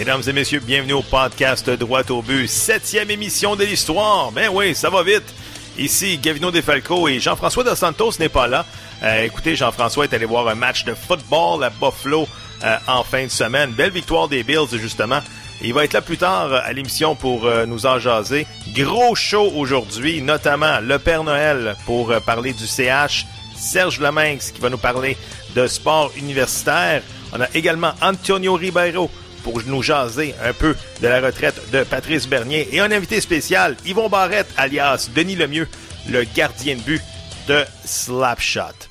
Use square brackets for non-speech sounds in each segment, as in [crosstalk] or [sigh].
Mesdames et messieurs, bienvenue au podcast Droit au but, septième émission de l'histoire. Ben oui, ça va vite. Ici, Gavino Defalco et Jean-François Dos Santos n'est pas là. Euh, écoutez, Jean-François est allé voir un match de football à Buffalo euh, en fin de semaine. Belle victoire des Bills, justement. Il va être là plus tard à l'émission pour euh, nous en jaser. Gros show aujourd'hui, notamment le Père Noël pour euh, parler du CH. Serge Leminx qui va nous parler de sport universitaire. On a également Antonio Ribeiro pour nous jaser un peu de la retraite de Patrice Bernier. Et un invité spécial, Yvon Barrette, alias Denis Lemieux, le gardien de but de Slapshot.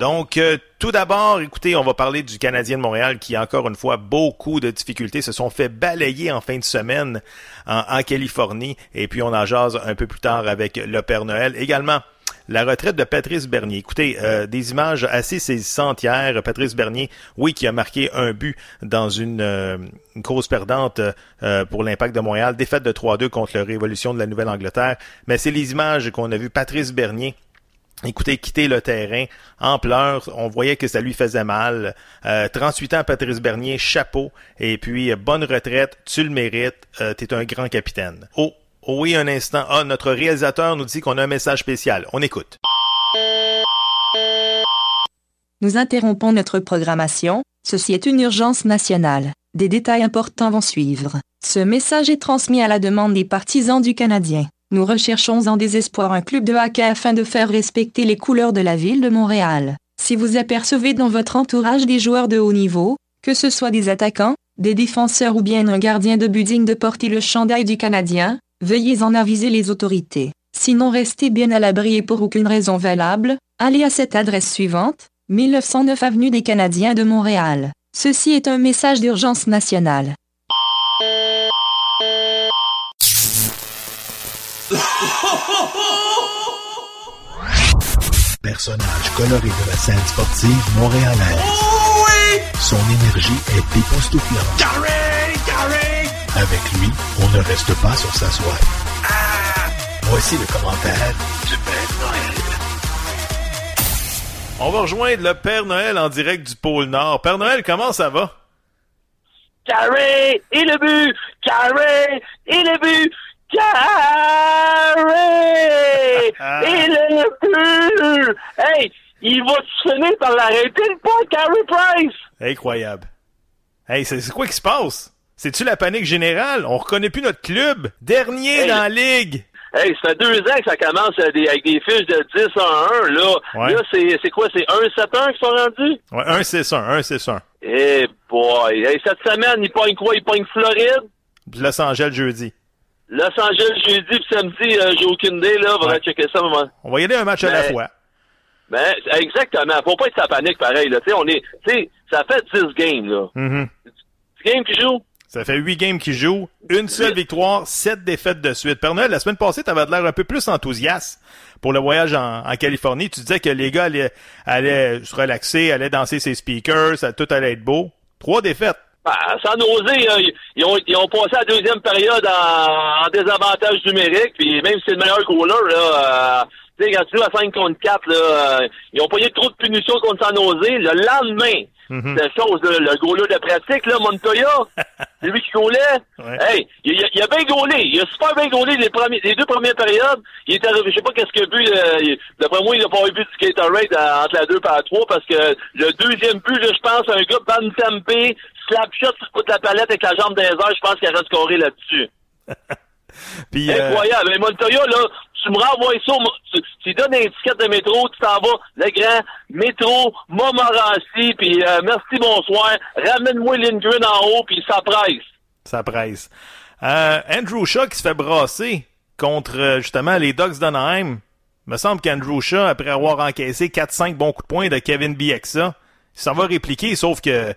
Donc, euh, tout d'abord, écoutez, on va parler du Canadien de Montréal qui, encore une fois, beaucoup de difficultés, se sont fait balayer en fin de semaine en, en Californie. Et puis, on en jase un peu plus tard avec le Père Noël. Également, la retraite de Patrice Bernier. Écoutez, euh, des images assez saisissantes hier. Patrice Bernier, oui, qui a marqué un but dans une, euh, cause perdante euh, pour l'Impact de Montréal. Défaite de 3-2 contre la Révolution de la Nouvelle-Angleterre. Mais c'est les images qu'on a vues. Patrice Bernier Écoutez, quitter le terrain en pleurs, on voyait que ça lui faisait mal. Euh, 38 ans, Patrice Bernier, chapeau. Et puis, bonne retraite, tu le mérites, euh, t'es un grand capitaine. Oh oui, un instant. Ah, notre réalisateur nous dit qu'on a un message spécial. On écoute. Nous interrompons notre programmation. Ceci est une urgence nationale. Des détails importants vont suivre. Ce message est transmis à la demande des partisans du Canadien. Nous recherchons en désespoir un club de hockey afin de faire respecter les couleurs de la ville de Montréal. Si vous apercevez dans votre entourage des joueurs de haut niveau, que ce soit des attaquants, des défenseurs ou bien un gardien de but digne de porter le chandail du Canadien, veuillez en aviser les autorités. Sinon restez bien à l'abri et pour aucune raison valable, allez à cette adresse suivante, 1909 Avenue des Canadiens de Montréal. Ceci est un message d'urgence nationale. Personnage coloré de la scène sportive montréalaise. Son énergie est époustouflante. Carré, carré! Avec lui, on ne reste pas sur sa soif. Voici le commentaire du Père Noël. On va rejoindre le Père Noël en direct du pôle Nord. Père Noël, comment ça va? Carré et le but! Carré et le but! Carré [laughs] et le but! Hey, il va finir par l'arrêter le pas, Carey Price! Incroyable. Hey, c'est quoi qui se passe? C'est-tu la panique générale? On reconnaît plus notre club. Dernier Hey. dans la ligue. Hey, ça fait deux ans que ça commence euh, des- avec des fiches de 10 à 1, là. Ouais. Là, c'est c'est quoi? C'est 1-7-1 qui sont rendus? Ouais, 1-6-1, 1-6-1. Eh boy! Hey, cette semaine, il pogne quoi? Il pogne Floride? Puis Los Angeles jeudi. Los Angeles jeudi puis samedi, euh, j'ai aucune idée, là. Faudrait Ouais. checker ça moment. On va y aller un match à la Mais- fois. Ben, exactement. Faut pas être sa panique pareil, là. Tu sais, on est, tu sais, ça fait 10 games, là. Mhm. 10 games qui jouent? Ça fait huit games qu'ils jouent, une seule victoire, sept défaites de suite. Père Noël, la semaine passée, t'avais l'air un peu plus enthousiaste pour le voyage en, Californie. Tu disais que les gars allaient, se relaxer, allaient danser ses speakers, ça, tout allait être beau. Trois défaites. Ben, sans oser, euh, ils, ont, ils ont passé la deuxième période en, désavantage numérique, puis même si c'est le meilleur goaler, là, euh, tu sais, quand tu joues à 5 contre 4, là, euh, ils ont payé trop de punitions contre San Jose. Le lendemain, Mhm. c'est chose, là, le goaler de pratique, là, Montoya, [laughs] c'est lui qui. Ouais. Hey, il, a- il a bien gaulé. Il a super bien gaulé les, premiers, les deux premières périodes. Il est arrivé, je sais pas qu'est-ce qu'il a bu. euh, D'après moi, il n'a pas eu du Gatorade euh, entre la 2 et la 3 parce que le deuxième but, je pense, un gars Van Tempe, slap shot sur de la palette avec la jambe des airs, je pense qu'il aurait scoré là-dessus. [laughs] Puis, euh, Incroyable. Mais Montoya, là, tu me renvoies ça, tu, tu donnes un ticket de métro, tu t'en vas, le grand métro, Montmorency, puis euh, merci, bonsoir, ramène-moi Lindgren en haut, puis ça presse. ça presse. Euh, Andrew Shaw qui se fait brasser contre, justement, les Ducks d'Anaheim. me semble qu'Andrew Shaw, après avoir encaissé 4-5 bons coups de poing de Kevin Bieksa, ça va répliquer, sauf que,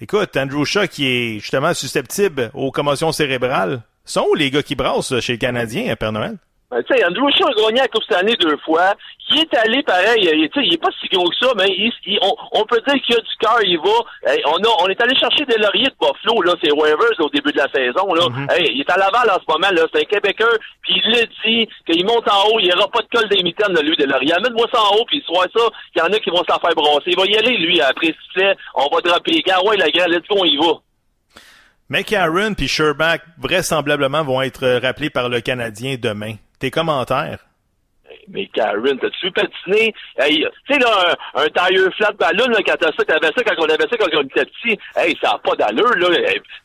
écoute, Andrew Shaw qui est justement susceptible aux commotions cérébrales, sont où les gars qui brassent chez les Canadiens, Père Noël? Ben, tu sais, Andrew Shaw a gagné la Coupe Stanley deux fois. Il est allé pareil, il, il est pas si gros que ça, mais il, on, on, peut dire qu'il a du cœur, il va. on, a, on est allé chercher des lauriers de Buffalo, là, c'est waivers au début de la saison. Là. Mm-hmm. il est à Laval en ce moment, là, c'est un Québécois, puis il l'a dit qu'il monte en haut, il n'y aura pas de col des mitaines, de lui, de laurier. Amène-moi ça en haut, puis soit ça, il y en a qui vont s'en faire brasser. Il va y aller, lui, après sifflet, on va dropper. Gars, ouais, la gueule, let's go, on y va. McCarron puis Sherbach vraisemblablement vont être rappelés par le Canadien demain. Tes commentaires? Mais Karen, t'as-tu patiné? Hey, tu sais, là, un, un tailleur flat ballon, là, quand t'as ça, t'avais ça quand on avait ça quand on était petit. Hey, ça n'a pas d'allure, là.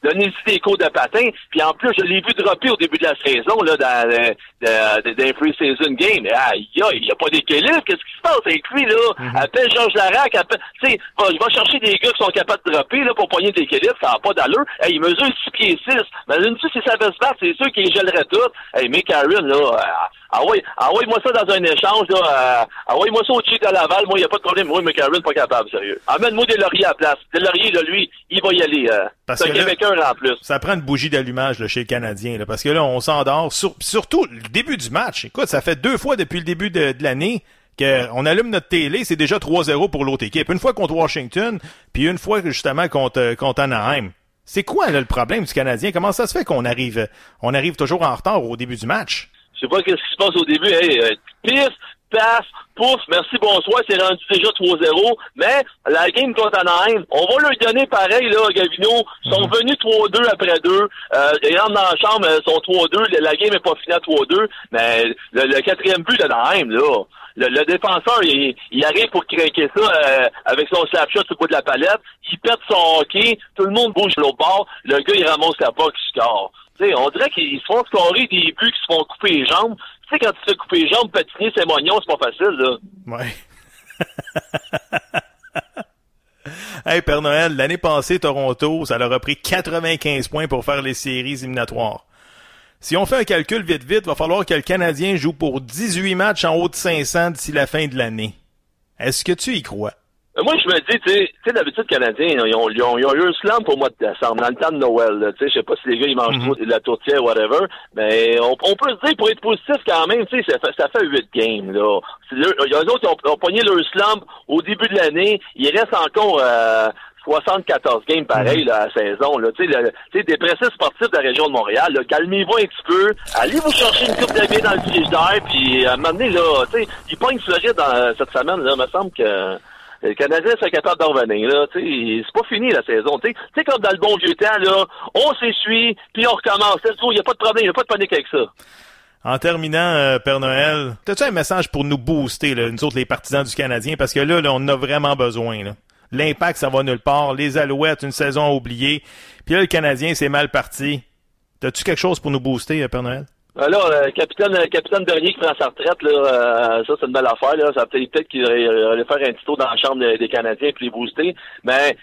Donnez-y des cours de patin. Puis en plus, je l'ai vu dropper au début de la saison, là, dans, dans, dans, dans pre-season game. Aïe, il n'y a pas d'équilibre. Qu'est-ce qui se passe avec lui, là? Mm-hmm. Appelle Georges Larac, appelle, tu sais, je vais chercher des gars qui sont capables de dropper, là, pour poigner d'équilibre. Ça n'a pas d'allure. Hey, il mesure 6 pieds 6. Mais une-tu, si ça veut se battre, c'est sûr qu'il gèlerait tout. Hey, mais Karen, là, ah oui, envoie-moi ça dans un échange, là. Euh, envoie-moi ça au chic de Laval. Moi, il n'y a pas de problème. Moi, McCarron, pas capable, sérieux. Amène-moi des lauriers à la place. Des lauriers, là, lui, il va y aller. Euh, c'est un Québécois, là, en plus. Ça prend une bougie d'allumage, là, chez le Canadien, là. Parce que là, on s'endort. surtout, le début du match. Écoute, ça fait deux fois depuis le début de, l'année qu'on allume notre télé, c'est déjà 3-0 pour l'autre équipe. Une fois contre Washington, puis une fois, justement, contre, contre Anaheim. C'est quoi, là, le problème du Canadien? Comment ça se fait qu'on arrive, on arrive toujours en retard au début du match? Je sais pas ce qui se passe au début. Hey, euh, pisse, passe, pouf, merci, bonsoir, c'est rendu déjà 3-0. Mais la game contre Anaheim, on va leur donner pareil, là, Gavino. Ils sont mhm. venus 3-2 après 2. Euh, ils rentrent dans la chambre, ils sont 3-2. La game est pas finie à 3-2. Mais le, quatrième but d'Anaheim, là, le, défenseur, il, il, arrive pour craquer ça euh, avec son slapshot sur le bout de la palette. Il pète son hockey. Tout le monde bouge l'autre bord. Le gars, il ramasse la POC, il score on dirait qu'ils se font scorer des buts qui se font couper les jambes. Tu sais, quand tu fais couper les jambes, patiner ses moignons, c'est pas facile, là. Ouais. [laughs] hey, Père Noël, l'année passée, Toronto, ça leur a pris 95 points pour faire les séries éliminatoires. Si on fait un calcul vite vite, va falloir que le Canadien joue pour 18 matchs en haut de 500 d'ici la fin de l'année. Est-ce que tu y crois? Euh, moi, je me dis, tu sais, d'habitude, les Canadiens, ils ont, ils, ont, ils ont eu un slam pour le mois de décembre, dans le temps de Noël. Tu sais, je sais pas si les gars, ils mangent mm-hmm. de la tourtière, whatever, mais on, on, peut se dire, pour être positif quand même, tu sais, ça fait, ça fait 8 games, là. Les autres, ils ont, pogné leur slam au début de l'année. Il reste encore euh, 74 games pareil là, à la saison. Là. Tu sais, des pressés sportifs de la région de Montréal, calmez-vous un petit peu, allez vous chercher une coupe de dans le frigidaire, puis à un moment donné, là, tu sais, il pogne Floride dans cette semaine, là, il me semble que le Canadien serait capable d'en revenir. Là, c'est pas fini la saison. Tu sais, comme dans le bon vieux temps, là, on s'essuie, puis on recommence. Il n'y a pas de problème, il n'y a pas de panique avec ça. En terminant, euh, Père Noël, as-tu un message pour nous booster, là, nous autres, les partisans du Canadien? Parce que là, là on a vraiment besoin. L'impact, ça va nulle part. Les Alouettes, une saison oubliée. Puis là, le Canadien, c'est mal parti. T'as-tu quelque chose pour nous booster, euh, Père Noël? Alors, ben euh, capitaine, euh, capitaine Bernier qui prend sa retraite, là, euh, ça c'est une belle affaire. Là. Ça peut-être peut-être qu'il allait faire un petit tour dans la chambre des, Canadiens puis les booster. Mais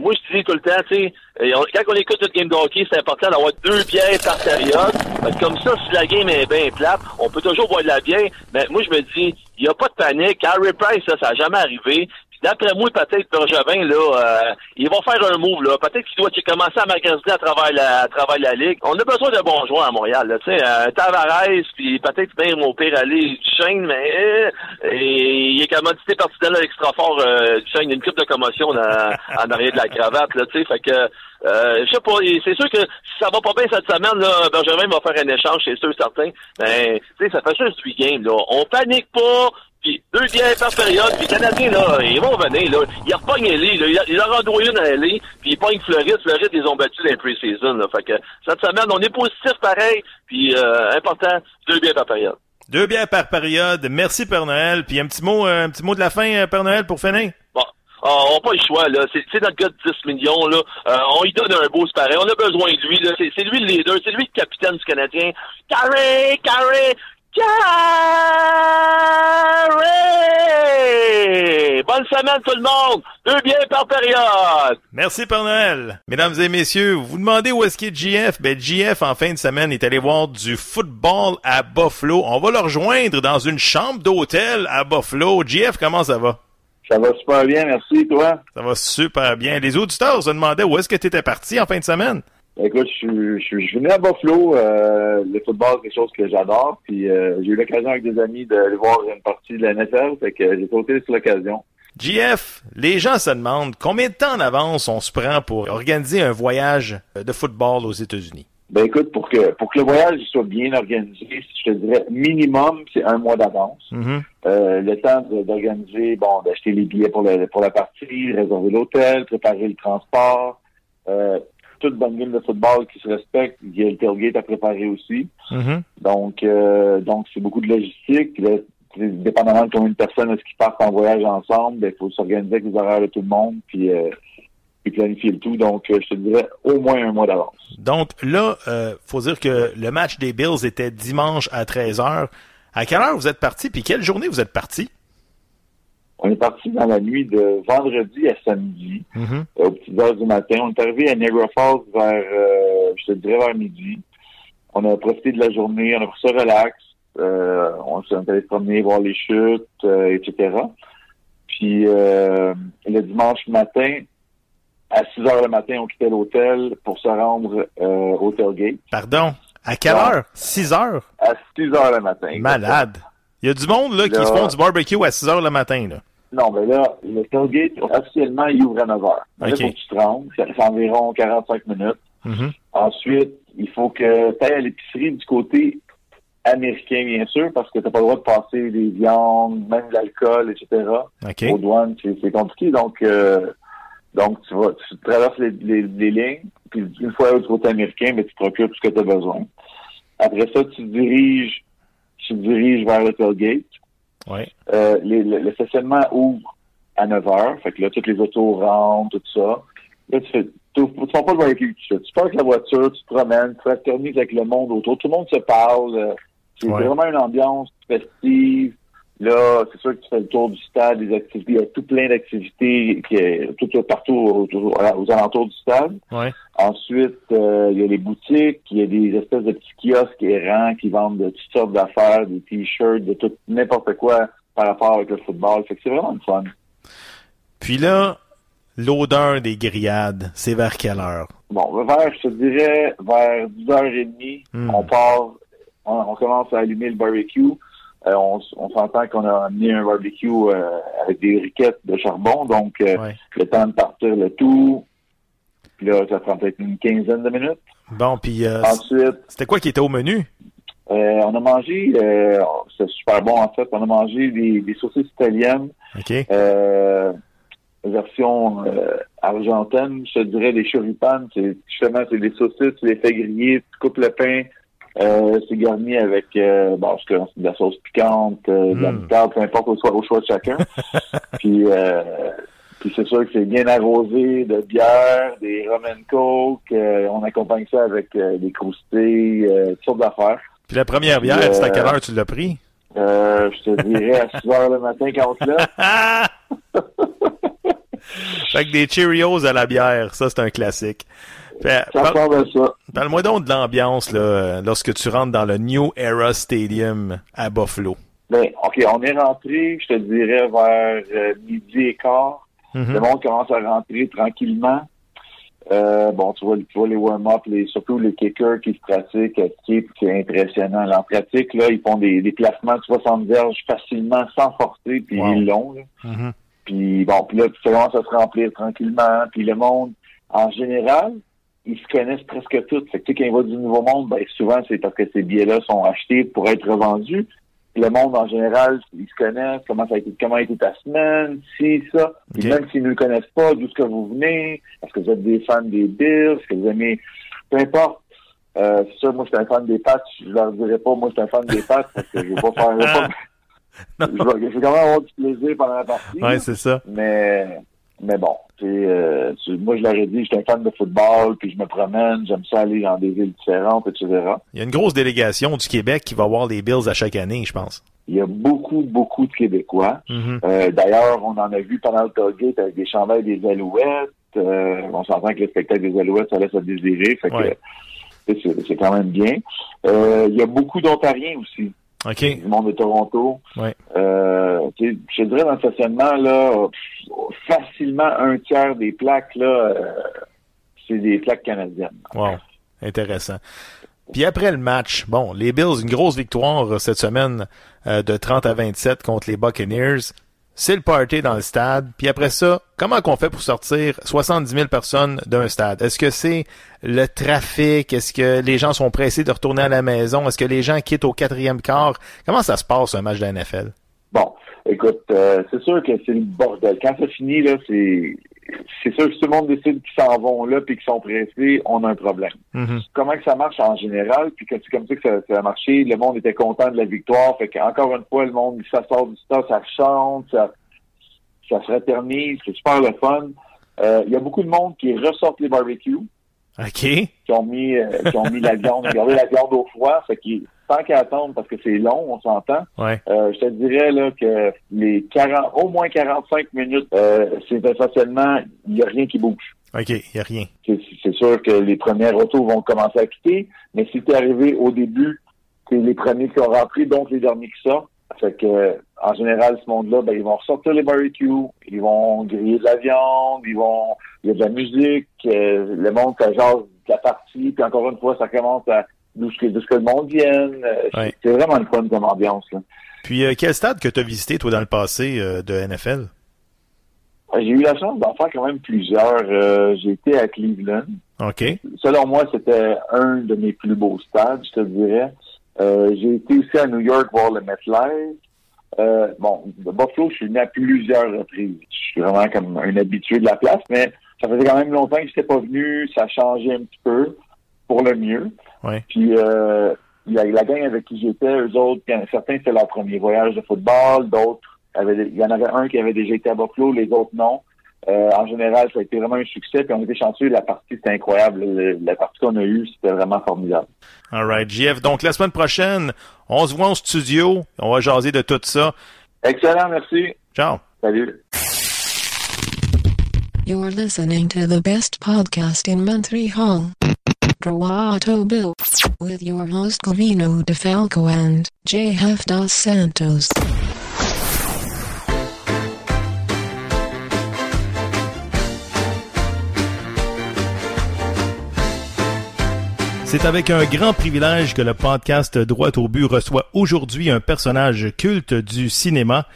moi je dis tout le temps, tu sais, quand on écoute notre game de c'est important d'avoir deux bières par période. Comme ça, si la game est bien plate, on peut toujours boire de la bière. Mais moi je me dis, il n'y a pas de panique. Harry Price, ça, ça n'a jamais arrivé. D'après moi, peut-être Bergevin, là, euh, il va faire un move, là. Peut-être qu'il doit commencer à magasiner à travers la, à travers la ligue. On a besoin de bons joueurs à Montréal, là. Tu sais, euh, Tavares, puis peut-être même au pire aller Duchesne, mais euh, il est commodité par Fidel extra fort euh, Duchesne. Une coupe de commotion [laughs] en arrière de la cravate, là, tu sais. Fait que euh, je sais pas, c'est sûr que si ça va pas bien cette semaine, là, Benjamin va faire un échange, c'est sûr, certain. Mais, tu sais, ça fait juste 8 games, là. On panique pas, puis deux bières par période, puis les Canadiens, là, ils vont venir, là. Ils repognent Ellie, là. Ils leur ont une à Ellie, puis ils pognent Floride. Floride, ils ont battu les pre-season, là. Fait que cette semaine, on est positif pareil, puis euh, important, deux bières par période. Deux bières par période. Merci, Père Noël. Puis un petit mot, un petit mot de la fin, euh, Père Noël, pour finir. Bon. Ah, on n'a pas le choix, là. C'est notre gars de 10 millions, là. Euh, on lui donne un beau pareil. On a besoin de lui, là. C'est lui le leader. C'est lui le capitaine du Canadien. Carré! Carré! Carré! Bonne semaine tout le monde! Deux biens par période! Merci Père Noël! Mesdames et messieurs, vous vous demandez où est-ce qu'est JF? Ben JF, en fin de semaine, est allé voir du football à Buffalo. On va le rejoindre dans une chambre d'hôtel à Buffalo. JF, comment ça va? Ça va super bien, merci, toi? Ça va super bien. Les auditeurs se demandaient où est-ce que tu étais parti en fin de semaine? Écoute, je suis, je suis venu à Buffalo. Euh, le football, c'est quelque chose que j'adore. Puis euh, j'ai eu l'occasion avec des amis d'aller voir une partie de la NFL. Fait que j'ai sauté sur l'occasion. JF, les gens se demandent combien de temps en avance on se prend pour organiser un voyage de football aux États-Unis? Ben écoute, pour que pour que le voyage soit bien organisé, je te dirais minimum, c'est un mois d'avance. Mm-hmm. Euh, le temps d'organiser, bon, d'acheter les billets pour, le, pour la partie, réserver l'hôtel, préparer le transport, euh, toute bonne game de football qui se respecte, il y a le tailgate à préparer aussi. Mm-hmm. Donc, euh, donc c'est beaucoup de logistique. Dépendamment de combien de personnes est-ce qui partent en voyage ensemble, il faut s'organiser avec les horaires de tout le monde, puis, euh, puis planifier le tout. Donc, euh, je te dirais au moins un mois d'avance. Donc là, faut dire que le match des Bills était dimanche à 13h. À quelle heure vous êtes parti, puis quelle journée vous êtes parti? On est parti dans la nuit de vendredi à samedi, Mm-hmm. aux petites heures du matin. On est arrivé à Niagara Falls vers, euh, je te dirais, vers midi. On a profité de la journée, on a pris ça relax. Euh, on s'est allé promener, voir les chutes, euh, etc. Puis euh, le dimanche matin, à 6 heures le matin, on quittait l'hôtel pour se rendre euh, au tailgate. Pardon, à quelle heure? 6 heures? À 6 heures le matin. Malade. Il y a du monde là, qui Là- se font du barbecue à 6 heures le matin. Là. Non, mais là, le tailgate, officiellement, il ouvre à 9 heures. Mais Là, Ok. faut que tu te rendes. C'est environ 45 minutes. Mhm. Ensuite, il faut que tu ailles à l'épicerie du côté américain, bien sûr, parce que tu n'as pas le droit de passer des viandes, même de l'alcool, etc. OK. Aux douanes, c'est compliqué. Donc, euh, donc tu vas, tu traverses les, les, les lignes, puis une fois du côté américain, ben, tu te procures tout ce que tu as besoin. Après ça, tu te diriges, tu te diriges vers le tailgate. Ouais. Euh, les- le, le stationnement ouvre à 9 heures. Fait que là, toutes les autos rentrent, tout ça. Là, tu fais, tu, tu fais pas de barbecue, tu, fais- tu parques la voiture, tu te promènes, tu fraternises avec le monde autour. Tout le monde se parle. euh, C'est Ouais. vraiment une ambiance festive. Là, c'est sûr que tu fais le tour du stade, des activités. Il y a tout plein d'activités qui est tout partout aux alentours du stade. Ouais. Ensuite, euh, il y a les boutiques, il y a des espèces de petits kiosques errants qui vendent de toutes sortes d'affaires, des t-shirts, de tout n'importe quoi par rapport avec le football. Fait que c'est vraiment le fun. Puis là, l'odeur des grillades, c'est vers quelle heure? Bon, vers, je te dirais, vers 10h30, Hmm. on part, on, on commence à allumer le barbecue. Euh, on, s'entend qu'on a amené un barbecue euh, avec des briquettes de charbon, donc euh, Ouais. le temps de partir le tout. Puis là, ça prend peut-être une quinzaine de minutes. Bon, puis euh, Ensuite, c'était quoi qui était au menu? On a mangé, c'est super bon en fait, on a mangé des, des saucisses italiennes, OK. version argentine, je te dirais des choripanes, c'est justement c'est des saucisses, tu les fais griller, tu coupes le pain, euh, c'est garni avec euh, bon, je de la sauce piquante, euh, de la moutarde, peu importe au choix, au choix de chacun. [laughs] puis euh, puis c'est sûr que c'est bien arrosé de bière, des rum and coke, euh, on accompagne ça avec euh, des croustilles, euh, toutes sortes d'affaires. Puis la première bière, c'est à quelle heure tu l'as pris? Euh, je te dirais à 6 heures le matin quand on. Ah! [laughs] fait que des Cheerios à la bière, ça c'est un classique. Fait, Ça parle- ressemble à ça. Parle-moi donc de l'ambiance là, euh, lorsque tu rentres dans le New Era Stadium à Buffalo. Ben, OK, on est rentré, je te dirais, vers euh, midi et quart. Mhm. Le monde commence à rentrer tranquillement. Euh, bon, tu vois, tu vois les warm-up, les, surtout les kickers qui se pratiquent, à skier, puis c'est impressionnant. En pratique, là, ils font des, des placements de 60 verges facilement, sans forcer, puis Wow. ils l'ont. là. Mhm. Puis bon, puis là, tu commences à se remplir tranquillement. Puis le monde, en général, ils se connaissent presque tous. Fait que quand il va du nouveau monde, ben souvent c'est parce que ces billets-là sont achetés pour être revendus. Le monde, en général, ils se connaissent, comment ça a été, comment a été ta semaine, si, ça. Puis Ok. même s'ils ne le connaissent pas, d'où est-ce que vous venez, est-ce que vous êtes des fans des Bills, est-ce que vous aimez, peu importe. Euh, c'est sûr, moi, je suis un fan des Pats. Je leur dirais pas, moi, je suis un fan des Pats parce que je veux pas faire, [laughs] [laughs] je veux pas- je vais, je vais quand même avoir du plaisir pendant la partie. Ouais, c'est ça. Mais, mais bon, tu sais, euh, tu- moi, je leur ai dit, je suis un fan de football, puis je me promène, j'aime ça aller dans des villes différentes, etc. Il y a une grosse délégation du Québec qui va voir les Bills à chaque année, je pense. Il y a beaucoup, beaucoup de Québécois. Mhm. Euh, D'ailleurs, on en a vu pendant le tailgate avec des chandails des Alouettes. Euh, on s'entend que le spectacle des Alouettes, ça laisse à désirer. Fait Ouais. c'est quand même bien. Euh, il y a beaucoup d'Ontariens aussi, OK. du monde de Toronto. Ouais. Euh, tu sais, je dirais dans le stationnement, là, facilement un tiers des plaques, là, euh, c'est des plaques canadiennes. Wow, intéressant. Puis après le match, bon, les Bills, une grosse victoire cette semaine euh, de 30 à 27 contre les Buccaneers. C'est le party dans le stade. Puis après ça, comment qu'on fait pour sortir 70 000 personnes d'un stade? Est-ce que c'est le trafic? Est-ce que les gens sont pressés de retourner à la maison? Est-ce que les gens quittent au quatrième quart? Comment ça se passe un match de la NFL? Bon, écoute, euh, c'est sûr que c'est le bordel. Quand ça finit, là, c'est c'est sûr que si tout le monde décide qu'ils s'en vont là puis qu'ils sont pressés, on a un problème. Mm-hmm. Comment que ça marche en général, puis que c'est comme ça que ça, ça, a marché, le monde était content de la victoire, fait qu'encore une fois, le monde, ça sort du stade, ça chante, ça, ça se c'est super le fun. Euh, Il y a beaucoup de monde qui ressortent les barbecues. OK. Qui ont mis, euh, qui ont mis la viande, [laughs] regardez la viande au froid, fait qu'ils tant qu'à attendre, parce que c'est long, on s'entend, Ouais. euh, je te dirais là que les 40, au moins 45 minutes, euh, c'est essentiellement, il n'y a rien qui bouge. OK, il n'y a rien. C'est sûr que les premières autos vont commencer à quitter, mais si t'es arrivé au début, c'est les premiers qui ont rentré, donc les derniers qui sortent. Fait que, en général, ce monde-là, ben, ils vont ressortir les barbecues, ils vont griller de la viande, ils vont, il y a de la musique, euh, le monde, ça jase de la partie, puis encore une fois, ça commence à, d'où ce que, d'où ce que le monde vienne. Euh, Ouais. C'est vraiment une fun comme ambiance, là. Puis euh, quel stade que tu as visité, toi, dans le passé euh, de NFL? J'ai eu la chance d'en faire quand même plusieurs. Euh, j'ai été à Cleveland. OK. Selon moi, c'était un de mes plus beaux stades, je te dirais. J'ai été aussi à New York voir le MetLife. Euh, bon, de Buffalo, je suis venu à plusieurs reprises. Je suis vraiment comme un habitué de la place, mais ça faisait quand même longtemps que je n'étais pas venu. Ça a changé un petit peu pour le mieux. Ouais. Puis euh, la, la gang avec qui j'étais, eux autres, certains, c'était leur premier voyage de football, d'autres, avaient- il y en avait un qui avait déjà été à Buffalo, les autres non. Euh, en général, ça a été vraiment un succès, puis on était chanceux, la partie c'était incroyable. Le- la partie qu'on a eue, c'était vraiment formidable. All right, JF. Donc, la semaine prochaine, on se voit en studio. On va jaser de tout ça. Excellent, merci. Ciao. Salut. You're listening to the best podcast in Montreal. With your host DeFalco and JF Dos Santos. C'est avec un grand privilège que le podcast Droit au but reçoit aujourd'hui un personnage culte du cinéma.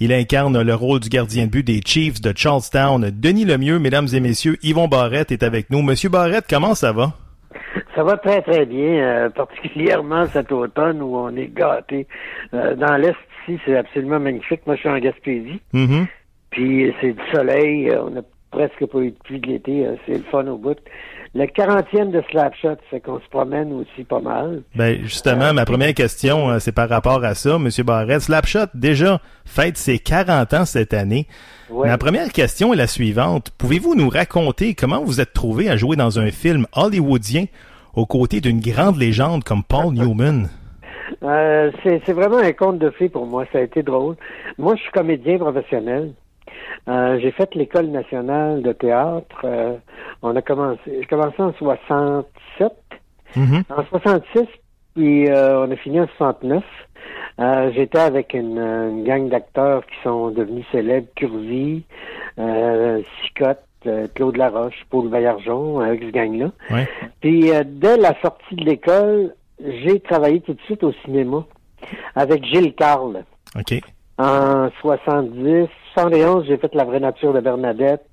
Il incarne le rôle du gardien de but des Chiefs de Charlestown. Denis Lemieux, mesdames et messieurs, Yvon Barrette est avec nous. Monsieur Barrette, comment ça va? Ça va très très bien, euh, particulièrement cet automne où on est gâté. Euh, dans l'Est ici, c'est absolument magnifique. Moi, je suis en Gaspésie, Mhm. puis c'est du soleil. euh, on n'a presque pas eu de pluie de l'été. euh, c'est le fun au bout. Le 40e de Slapshot, c'est qu'on se promène aussi pas mal. Ben, justement, ma première question, c'est par rapport à ça, Monsieur Barrette. Slapshot, déjà, fête ses 40 ans cette année. Ouais. Ma première question est la suivante. Pouvez-vous nous raconter comment vous êtes trouvé à jouer dans un film hollywoodien aux côtés d'une grande légende comme Paul Newman? Euh, c'est vraiment un conte de fées pour moi. Ça a été drôle. Moi, je suis comédien professionnel. Euh, j'ai fait l'école nationale de théâtre. Euh, on a commencé, j'ai commencé en 67. Mhm. En 66, puis on a fini en 69. Euh, J'étais avec une, une gang d'acteurs qui sont devenus célèbres, Curvy, euh, Sicotte, Claude Laroche, Paul Vaillargeon, avec ce gang-là. Ouais. Puis euh, dès la sortie de l'école, j'ai travaillé tout de suite au cinéma avec Gilles Carle. OK. En 70, 71, j'ai fait La vraie nature de Bernadette.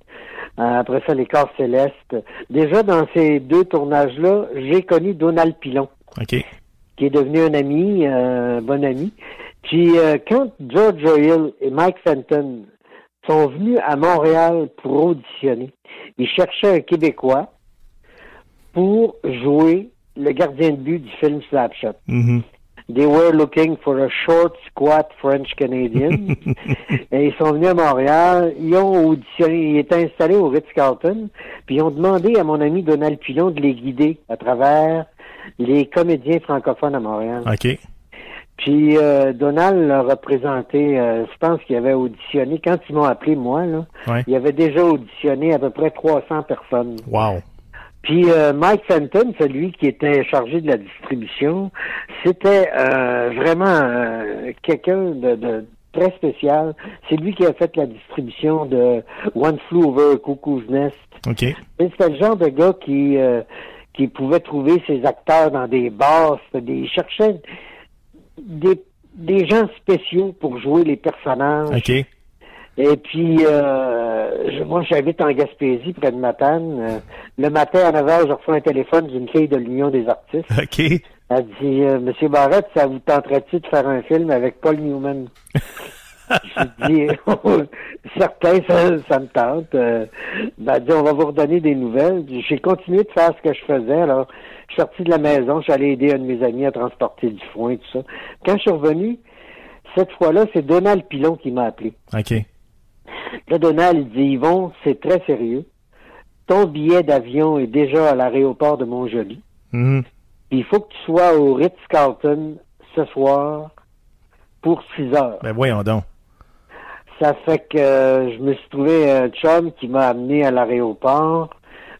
Euh, après ça, Les Corps célestes. Déjà, dans ces deux tournages-là, j'ai connu Donald Pilon, OK. qui est devenu un ami, euh, un bon ami. Puis, euh, quand George Hill et Mike Fenton sont venus à Montréal pour auditionner, ils cherchaient un Québécois pour jouer le gardien de but du film Slapshot. Mhm. They were looking for a short, squat French Canadian. [laughs] et ils sont venus à Montréal. Ils ont auditionné. Ils étaient installés au Ritz-Carlton. Puis ils ont demandé à mon ami Donald Pilon de les guider à travers les comédiens francophones à Montréal. OK. Puis euh, Donald l'a représenté, euh, je pense qu'il avait auditionné, quand ils m'ont appelé moi, là, Ouais. il avait déjà auditionné à peu près 300 personnes. Wow. Puis euh, Mike Fenton, celui qui était chargé de la distribution, c'était euh, vraiment euh, quelqu'un de, de très spécial. C'est lui qui a fait la distribution de One Flew Over Cuckoo's Nest. OK. C'était le genre de gars qui euh, qui pouvait trouver ses acteurs dans des bars. Des, il cherchait des, des gens spéciaux pour jouer les personnages. OK. Et puis, euh, je- moi, j'habite en Gaspésie, près de Matane. Euh, le matin, à 9 h, je reçois un téléphone d'une fille de l'Union des artistes. OK. Elle dit, euh, Monsieur Barrette, ça vous tenterait-tu de faire un film avec Paul Newman? [laughs] J'ai dit, [laughs] certain, ça, ça me tente. Euh, ben, elle dit, on va vous redonner des nouvelles. J'ai continué de faire ce que je faisais. Alors, je suis sorti de la maison, je suis allé aider un de mes amis à transporter du foin et tout ça. Quand je suis revenu, cette fois-là, c'est Donald Pilon qui m'a appelé. OK. Là, Donald, il dit, Yvon, c'est très sérieux. Ton billet d'avion est déjà à l'aéroport de Montjoli. Mhm. Puis Il faut que tu sois au Ritz-Carlton ce soir pour 6 heures. Ben voyons donc. Ça fait que euh, je me suis trouvé un chum qui m'a amené à l'aéroport.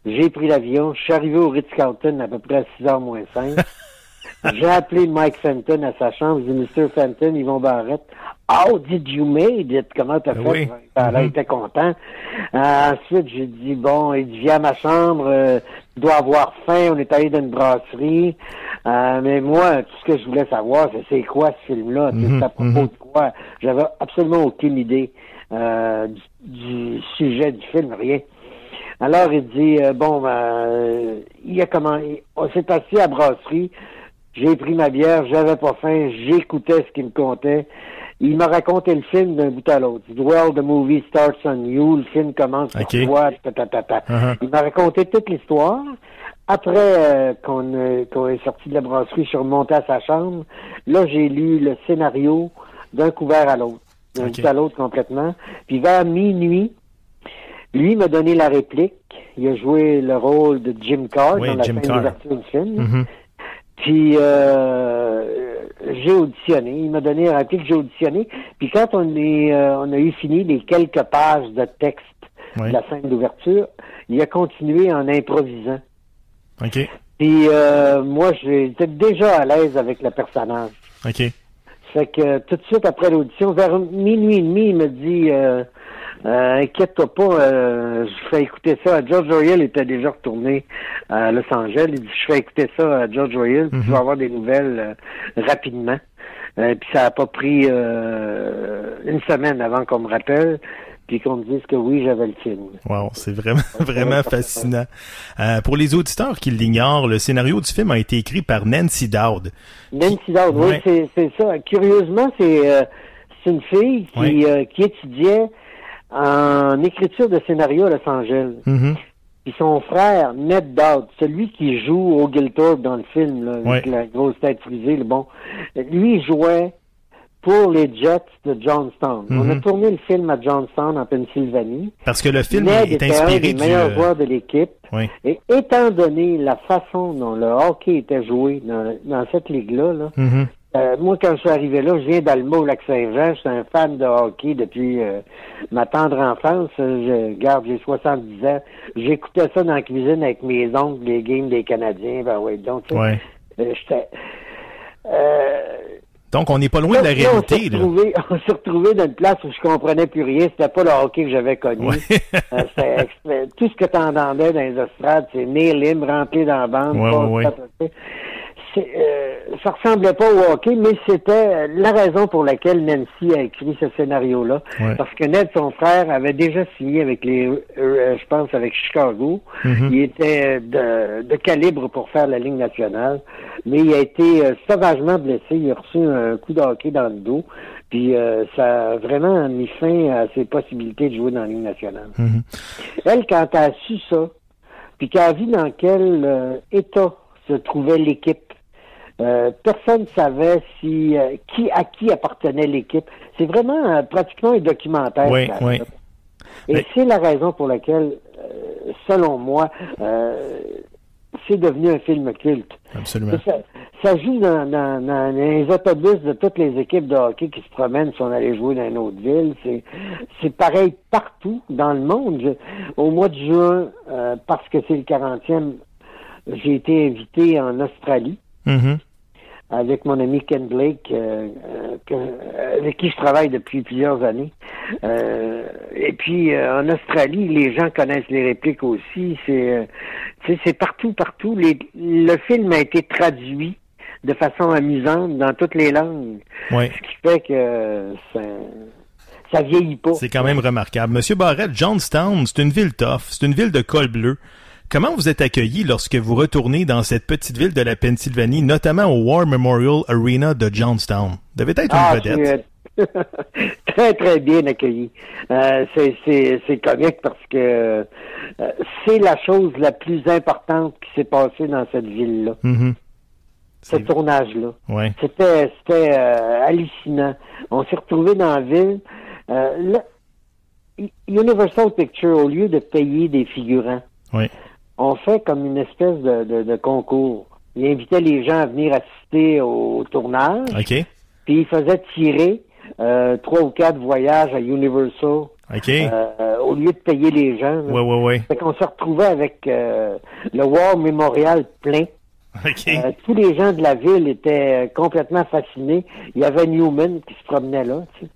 J'ai pris l'avion. Je suis arrivé au Ritz-Carlton à peu près à 6 heures moins 5. [laughs] J'ai appelé Mike Fenton à sa chambre. J'ai dit, Mr. Fenton, Yvon Barrette. How did you made it? Comment t'as Ben fait? oui. Alors, Mhm. il était content. Euh, ensuite, j'ai dit, bon, il dit, viens à ma chambre. euh, tu dois avoir faim. On est allé dans une brasserie. Euh, mais moi, tout ce que je voulais savoir, c'est c'est quoi ce film-là? Sais, Mhm, C'est à propos mhm. de quoi? J'avais absolument aucune idée euh, du, du sujet du film, rien. Alors, il dit, euh, bon, ben, euh, il a comment, on s'est assis à brasserie, j'ai pris ma bière, j'avais pas faim, j'écoutais ce qu'il me contait. Il m'a raconté le film d'un bout à l'autre. Well, the movie starts on you, le film commence sur Ok. toi, ta, ta, ta, ta. Uh-huh. Il m'a raconté toute l'histoire. Après euh, qu'on euh, est sorti de la brasserie, je suis remonté à sa chambre. Là, j'ai lu le scénario d'un couvert à l'autre, d'un bout à l'autre complètement. Puis vers minuit, lui m'a donné la réplique. Il a joué le rôle de Jim Carr Oui, dans la Jim scène d'ouverture du film. Puis euh, j'ai auditionné. Il m'a donné la réplique, j'ai auditionné. Puis quand on est, euh, on a eu fini les quelques pages de texte Oui. de la scène d'ouverture, il a continué en improvisant. OK. Puis euh, moi, j'étais déjà à l'aise avec le personnage. OK. Fait que tout de suite après l'audition, vers minuit et demi, il me dit euh, inquiète-toi pas, euh, je fais écouter ça. George Royal était déjà retourné à Los Angeles. Il dit je fais écouter ça à George Royal, puis tu vas avoir des nouvelles euh, rapidement. Euh, puis ça a pas pris euh, une semaine avant qu'on me rappelle, puis qu'on me dise que oui, j'avais le film. Wow, c'est vraiment, [laughs] vraiment fascinant. Euh, pour les auditeurs qui l'ignorent, le scénario du film a été écrit par Nancy Dowd. Nancy Dowd, oui, Ouais. c'est, c'est ça. Curieusement, c'est, euh, c'est une fille qui, Ouais. euh, qui étudiait en écriture de scénario à Los Angeles. Mhm. Puis son frère, Ned Dowd, celui qui joue au Gilthorpe dans le film, là, avec la grosse tête frisée, le bon, lui jouait pour les Jets de Johnstown. On a Mhm. tourné le film à Johnstown, en Pennsylvanie. Parce que le film Ned est était un inspiré des du... meilleurs euh, joueurs de l'équipe. Oui. Et étant donné la façon dont le hockey était joué dans, dans cette ligue-là, là, Mhm. Euh, moi, quand je suis arrivé là, je viens d'Alma au Lac-Saint-Jean. Je suis un fan de hockey depuis euh, ma tendre enfance. Euh, Je garde, j'ai 70 ans. J'écoutais ça dans la cuisine avec mes oncles, les games des Canadiens. Ben ouais, donc, Ouais. j'étais... Donc, on n'est pas loin de la là, réalité, on s'est retrouvé [laughs] dans une place où je comprenais plus rien. C'était pas le hockey que j'avais connu. Ouais. Euh, tout ce que tu entendais dans les estrades, c'est nez libre, rempli dans la bande. Ouais, euh, ça ressemblait pas au hockey, mais c'était euh, la raison pour laquelle Nancy a écrit ce scénario-là. Ouais. Parce que Ned, son frère, avait déjà signé avec les, euh, je pense, avec Chicago. Mhm. Il était de, de calibre pour faire la Ligue nationale, mais il a été euh, sauvagement blessé. Il a reçu un coup de hockey dans le dos, puis ça a vraiment mis fin à ses possibilités de jouer dans la Ligue nationale. Mhm. Elle, quand elle a su ça, puis qu'elle a vu dans quel état se trouvait l'équipe, euh, personne ne savait si euh, qui à qui appartenait l'équipe. C'est vraiment euh, pratiquement un documentaire. Oui, oui. Et Mais- c'est la raison pour laquelle, selon moi, c'est devenu un film culte. Absolument. Ça, ça joue dans, dans- dans les autobus de toutes les équipes de hockey qui se promènent si on allait jouer dans une autre ville. C'est, pareil partout dans le monde. Je- au mois de juin, parce que c'est le 40e, j'ai été invité en Australie. Mhm. Avec mon ami Ken Blake, euh, euh, que- avec qui je travaille depuis plusieurs années. Euh, et puis euh, en Australie, les gens connaissent les répliques aussi. C'est, euh, partout, partout. Les- le film a été traduit de façon amusante dans toutes les langues, ce qui fait que ça, ça vieillit pas. C'est quand même remarquable. Monsieur Barrett, Johnstown, c'est une ville tough, c'est une ville de col bleu. Comment vous êtes accueilli lorsque vous retournez dans cette petite ville de la Pennsylvanie, notamment au War Memorial Arena de Johnstown? Vous devez être une Ah, vedette. euh, [laughs] très, très bien accueilli. Euh, c'est, comique parce que euh, c'est la chose la plus importante qui s'est passée dans cette ville-là, Mhm. ce tournage-là. Ouais. C'était, c'était euh, hallucinant. On s'est retrouvés dans la ville. Là, Universal Pictures, au lieu de payer des figurants, Ouais. On fait comme une espèce de, de, de concours. Il invitait les gens à venir assister au tournage. OK. Puis il faisait tirer euh, trois ou quatre voyages à Universal OK. euh, au lieu de payer les gens. là. Ouais, ouais, ouais. Fait qu'on se retrouvait avec euh, le War Memorial plein. Euh, tous les gens de la ville étaient complètement fascinés. Il y avait Newman qui se promenait là. tu sais.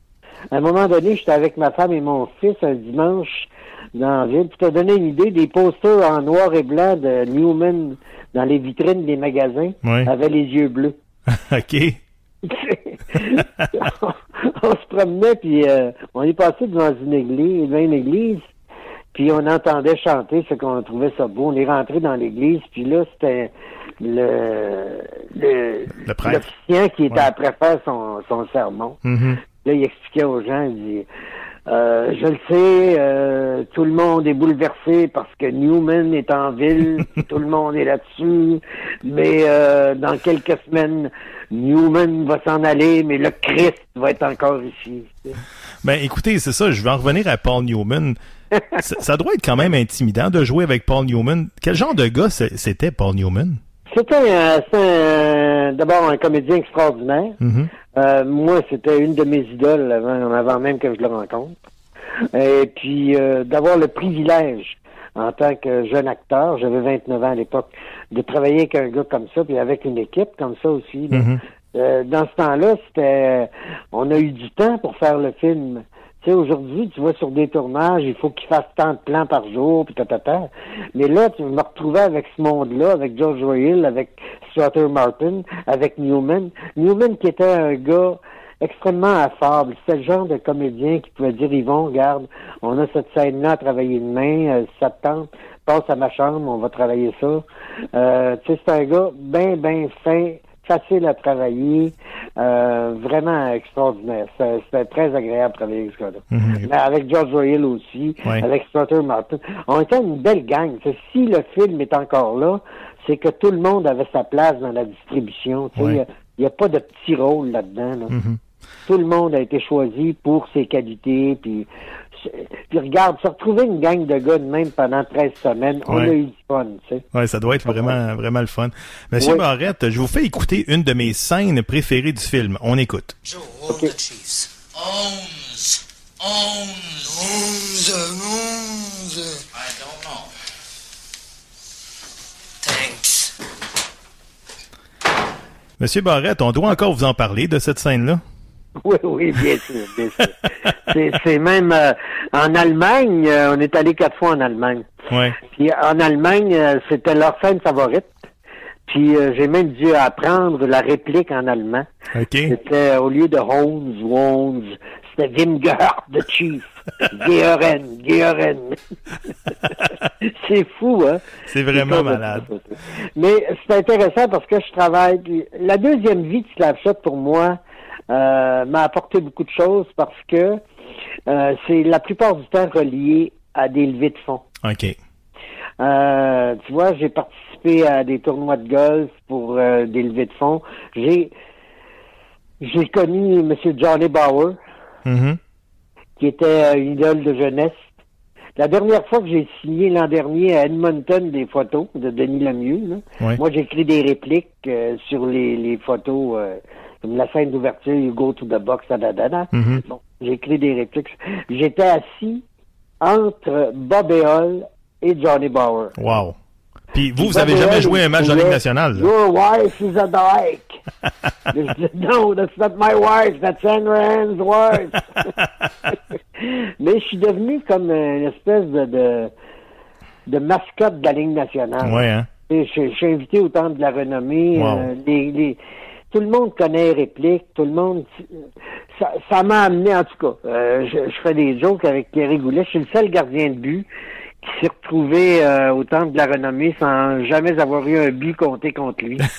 À un moment donné, j'étais avec ma femme et mon fils un dimanche dans la ville. Pour te donner une idée, des posters en noir et blanc de Newman dans les vitrines des magasins Ouais. avaient les yeux bleus. [laughs] [laughs] OK. on se promenait, puis euh, on est passé devant une église, devant une église, puis on entendait chanter, ce qu'on trouvait ça beau. On est rentré dans l'église, puis là, c'était le, le, Le prêtre. qui était Ouais. après faire son, son sermon. Mhm. Là, il expliquait aux gens, il dit, euh, je le sais, euh, tout le monde est bouleversé parce que Newman est en ville, [laughs] tout le monde est là-dessus, mais euh, dans quelques semaines, Newman va s'en aller, mais le Christ va être encore ici. Ben, écoutez, c'est ça, je vais en revenir à Paul Newman. [laughs] ça, ça doit être quand même intimidant de jouer avec Paul Newman. Quel genre de gars c'était Paul Newman? C'était un- c'était un- d'abord un comédien extraordinaire. Mhm. Euh, moi, c'était une de mes idoles avant, avant même que je le rencontre. Et puis, euh, d'avoir le privilège, en tant que jeune acteur, j'avais 29 ans à l'époque, de travailler avec un gars comme ça, puis avec une équipe comme ça aussi. là. Mhm. Euh, dans ce temps-là, c'était, on a eu du temps pour faire le film. Tu sais, aujourd'hui, tu vois sur des tournages, il faut qu'il fasse tant de plans par jour, puis tatata. Mais là, tu me retrouvais avec ce monde-là, avec George Royal, avec Strutter Martin, avec Newman. Newman qui était un gars extrêmement affable. C'était le genre de comédien qui pouvait dire, Yvon, regarde, on a cette scène-là à travailler demain, ça te tente, passe à ma chambre, on va travailler ça. Euh, tu sais, c'est un gars bien, bien fin, facile à travailler, euh, vraiment extraordinaire. C'était très agréable de travailler avec ce gars-là. Mhm. Mais avec George Royal aussi, Ouais. avec Strutter Martin. On était une belle gang. Si le film est encore là, c'est que tout le monde avait sa place dans la distribution. Ouais. Il n'y a, pas de petit rôle là-dedans. là. Mhm. Tout le monde a été choisi pour ses qualités. Puis, puis regarde, se retrouver une gang de gars de même pendant 13 semaines, on Ouais. a eu du fun. Tu sais. Ouais, ça doit être vraiment, vraiment le fun. Monsieur Oui. Barrette, je vous fais écouter une de mes scènes préférées du film. On écoute. Joe, the. I don't know. Thanks. Monsieur Barrette, on doit encore vous en parler de cette scène-là? [laughs] Oui, oui, bien sûr, bien sûr. C'est- même euh, en Allemagne, euh, on est allé quatre fois en Allemagne. Ouais. Puis en Allemagne, euh, c'était leur scène favorite. Puis euh, j'ai même dû apprendre la réplique en allemand. OK. C'était au lieu de Holmes Holmes, c'était Wimgehört de Chief. [laughs] Georen, Georen. [laughs] c'est fou, hein? C'est vraiment malade. Mais c'est intéressant parce que je travaille. La deuxième vie de Slapshot pour moi euh, m'a apporté beaucoup de choses parce que euh, c'est la plupart du temps relié à des levées de fonds. OK. Euh, tu vois, j'ai participé à des tournois de golf pour euh, des levées de fonds. J'ai j'ai connu M. Johnny Bauer, Mhm. qui était euh, une idole de jeunesse. La dernière fois que j'ai signé l'an dernier à Edmonton des photos de Denis Lemieux, là, Ouais. moi j'ai écrit des répliques euh, sur les, les photos, euh, comme la scène d'ouverture, You Go to the Box, da, da, da, da. Mhm. Bon, j'ai écrit des répliques. J'étais assis entre Bob Eol et Johnny Bauer. Wow. Puis vous, vous avez jamais joué un match dans la Ligue nationale. là. Your wife is a dyke. [laughs] no, that's not my wife, that's Anne wife. [laughs] Mais je suis devenu comme une espèce de, de, de mascotte de la Ligue nationale. Ouais, hein? Je, je suis invité au Temple de la Renommée. Wow. euh, les, les- tout le monde connaît les répliques. Tout le monde... Ça ça m'a amené, en tout cas. euh, je, je fais des jokes avec Thierry Goulet. Je suis le seul gardien de but qui s'est retrouvé euh, au Temple de la Renommée sans jamais avoir eu un but compté contre lui. [laughs]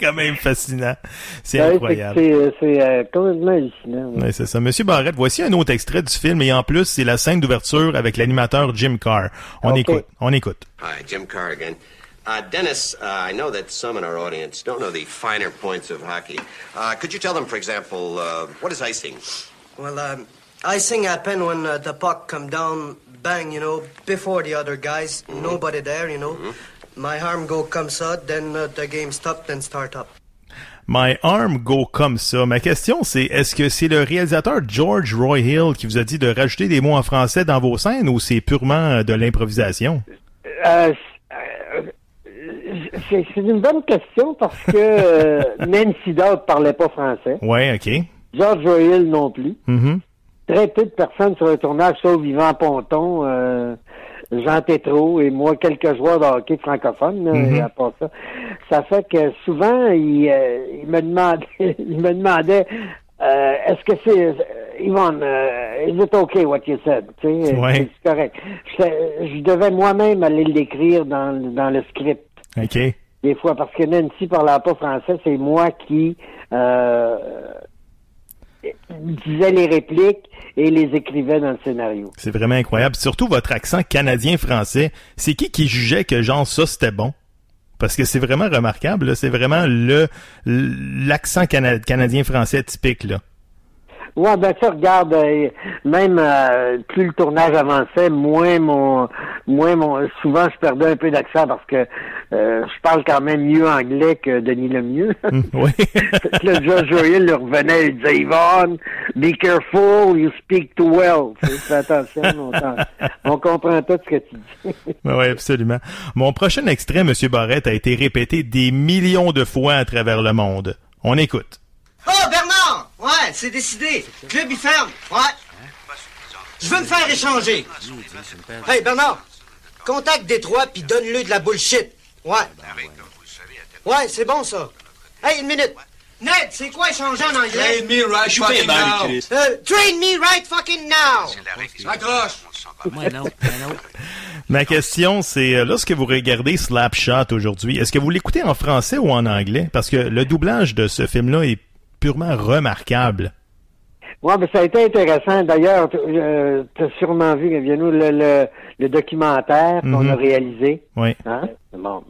Quand même fascinant. C'est Ouais, incroyable. C'est euh, complètement hallucinant. ouais. Ouais, c'est ça. Monsieur Barrette, voici un autre extrait du film et en plus, c'est la scène d'ouverture avec l'animateur Jim Carr. On écoute. On écoute. Hi, Jim Carrigan. Uh, Dennis, uh, I know that some in our audience don't know the finer points of hockey. Uh, could you tell them, for example, uh, what is icing? Well, um, icing happen when uh, the puck come down, bang, you know, before the other guys. Nobody there, you know. My arm go comme ça, then uh, the game stop, then start up. My arm go comme ça. Ma question, c'est est-ce que c'est le réalisateur George Roy Hill qui vous a dit de rajouter des mots en français dans vos scènes ou c'est purement euh, de l'improvisation? Euh, c'est c'est une bonne question parce que euh, Nancy Dowd parlait pas français. Ouais, ok. George Royal non plus. Mhm. Très peu de personnes sur le tournage, sauf Yvan Ponton, euh, Jean Tétrault et moi, quelques joueurs de hockey francophones. là, Mhm. et à part ça. ça fait que souvent, il, euh, il me demandait, [laughs] il me demandait euh, est-ce que c'est Yvonne, is it okay what you said? Tu sais, Ouais. c'est correct. Je, je devais moi-même aller l'écrire dans, dans le script OK. des fois parce que Nancy parlait pas français, c'est moi qui euh, disais les répliques et les écrivais dans le scénario. C'est vraiment incroyable. Surtout votre accent canadien-français. C'est qui qui jugeait que genre ça c'était bon? Parce que c'est vraiment remarquable. là. C'est vraiment le l'accent cana- canadien-français typique. là. Ouais, ben ça, regarde, euh, même euh, plus le tournage avançait, moins mon, moins mon, souvent je perdais un peu d'accent parce que euh, je parle quand même mieux anglais que Denis Lemieux. [laughs] oui. le George Royal le revenait et disait Yvonne, be careful, you speak too well. Fais attention, on, on comprend tout ce que tu dis. [laughs] oui, absolument. Mon prochain extrait, Monsieur Barrette, a été répété des millions de fois à travers le monde. On écoute. Oh, Bernard! Ouais, c'est décidé. Club, il ferme. Ouais. Je veux me faire échanger. Hey, Bernard, contacte Détroit puis donne-le de la bullshit. Ouais. Ouais, c'est bon, ça. Hey, une minute. Ned, c'est quoi échanger en anglais? Train me right fucking now. Euh, train me right fucking now. Accroche. [laughs] Ma question, c'est euh, lorsque vous regardez Slapshot aujourd'hui, est-ce que vous l'écoutez en français ou en anglais? Parce que le doublage de ce film-là est purement remarquable. Ouais, mais ça a été intéressant. D'ailleurs, tu as sûrement vu, Gaviano, le, le, le documentaire qu'on Mhm. a réalisé. Oui. Hein? Bon.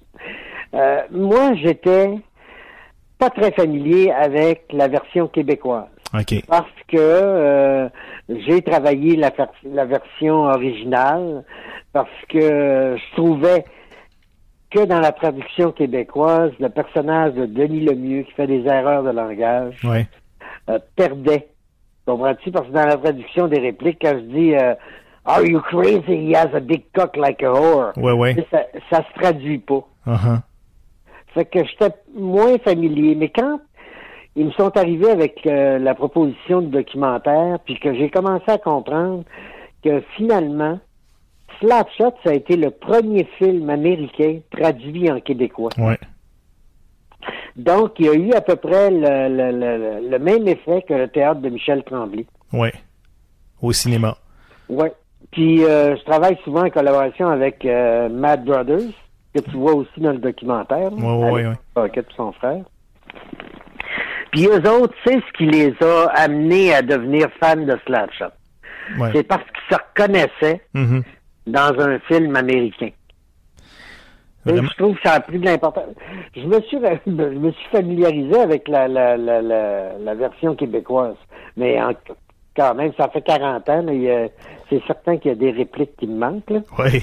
Euh, moi, j'étais pas très familier avec la version québécoise. OK. Parce que euh, j'ai travaillé la version originale, parce que je trouvais que dans la traduction québécoise, le personnage de Denis Lemieux, qui fait des erreurs de langage, euh, perdait. Comprends-tu? Parce que dans la traduction des répliques, quand je dis euh, Are you crazy? He has a big cock like a whore. Ouais, ouais. Ça, ça se traduit pas. Uh-huh. Fait que j'étais moins familier. Mais quand ils me sont arrivés avec euh, la proposition de documentaire, puis que j'ai commencé à comprendre que finalement, Slapshot, ça a été le premier film américain traduit en québécois. Ouais. Donc, il y a eu à peu près le, le- le- le même effet que le théâtre de Michel Tremblay. Ouais. Au cinéma. Ouais. Puis, euh, je travaille souvent en collaboration avec euh, Mad Brothers, que tu vois aussi dans le documentaire. Ouais, ouais, ouais. Pocket et son frère. Puis eux autres, c'est ce qui les a amenés à devenir fans de Slapshot. Ouais. C'est parce qu'ils se reconnaissaient Mhm. Dans un film américain. Et je trouve que ça a pris de l'importance. Je me suis [laughs] je me suis familiarisé avec la, la, la, la, la version québécoise. Mais en- quand même, ça fait 40 ans, mais c'est certain qu'il y a des répliques qui me manquent. Là. Ouais.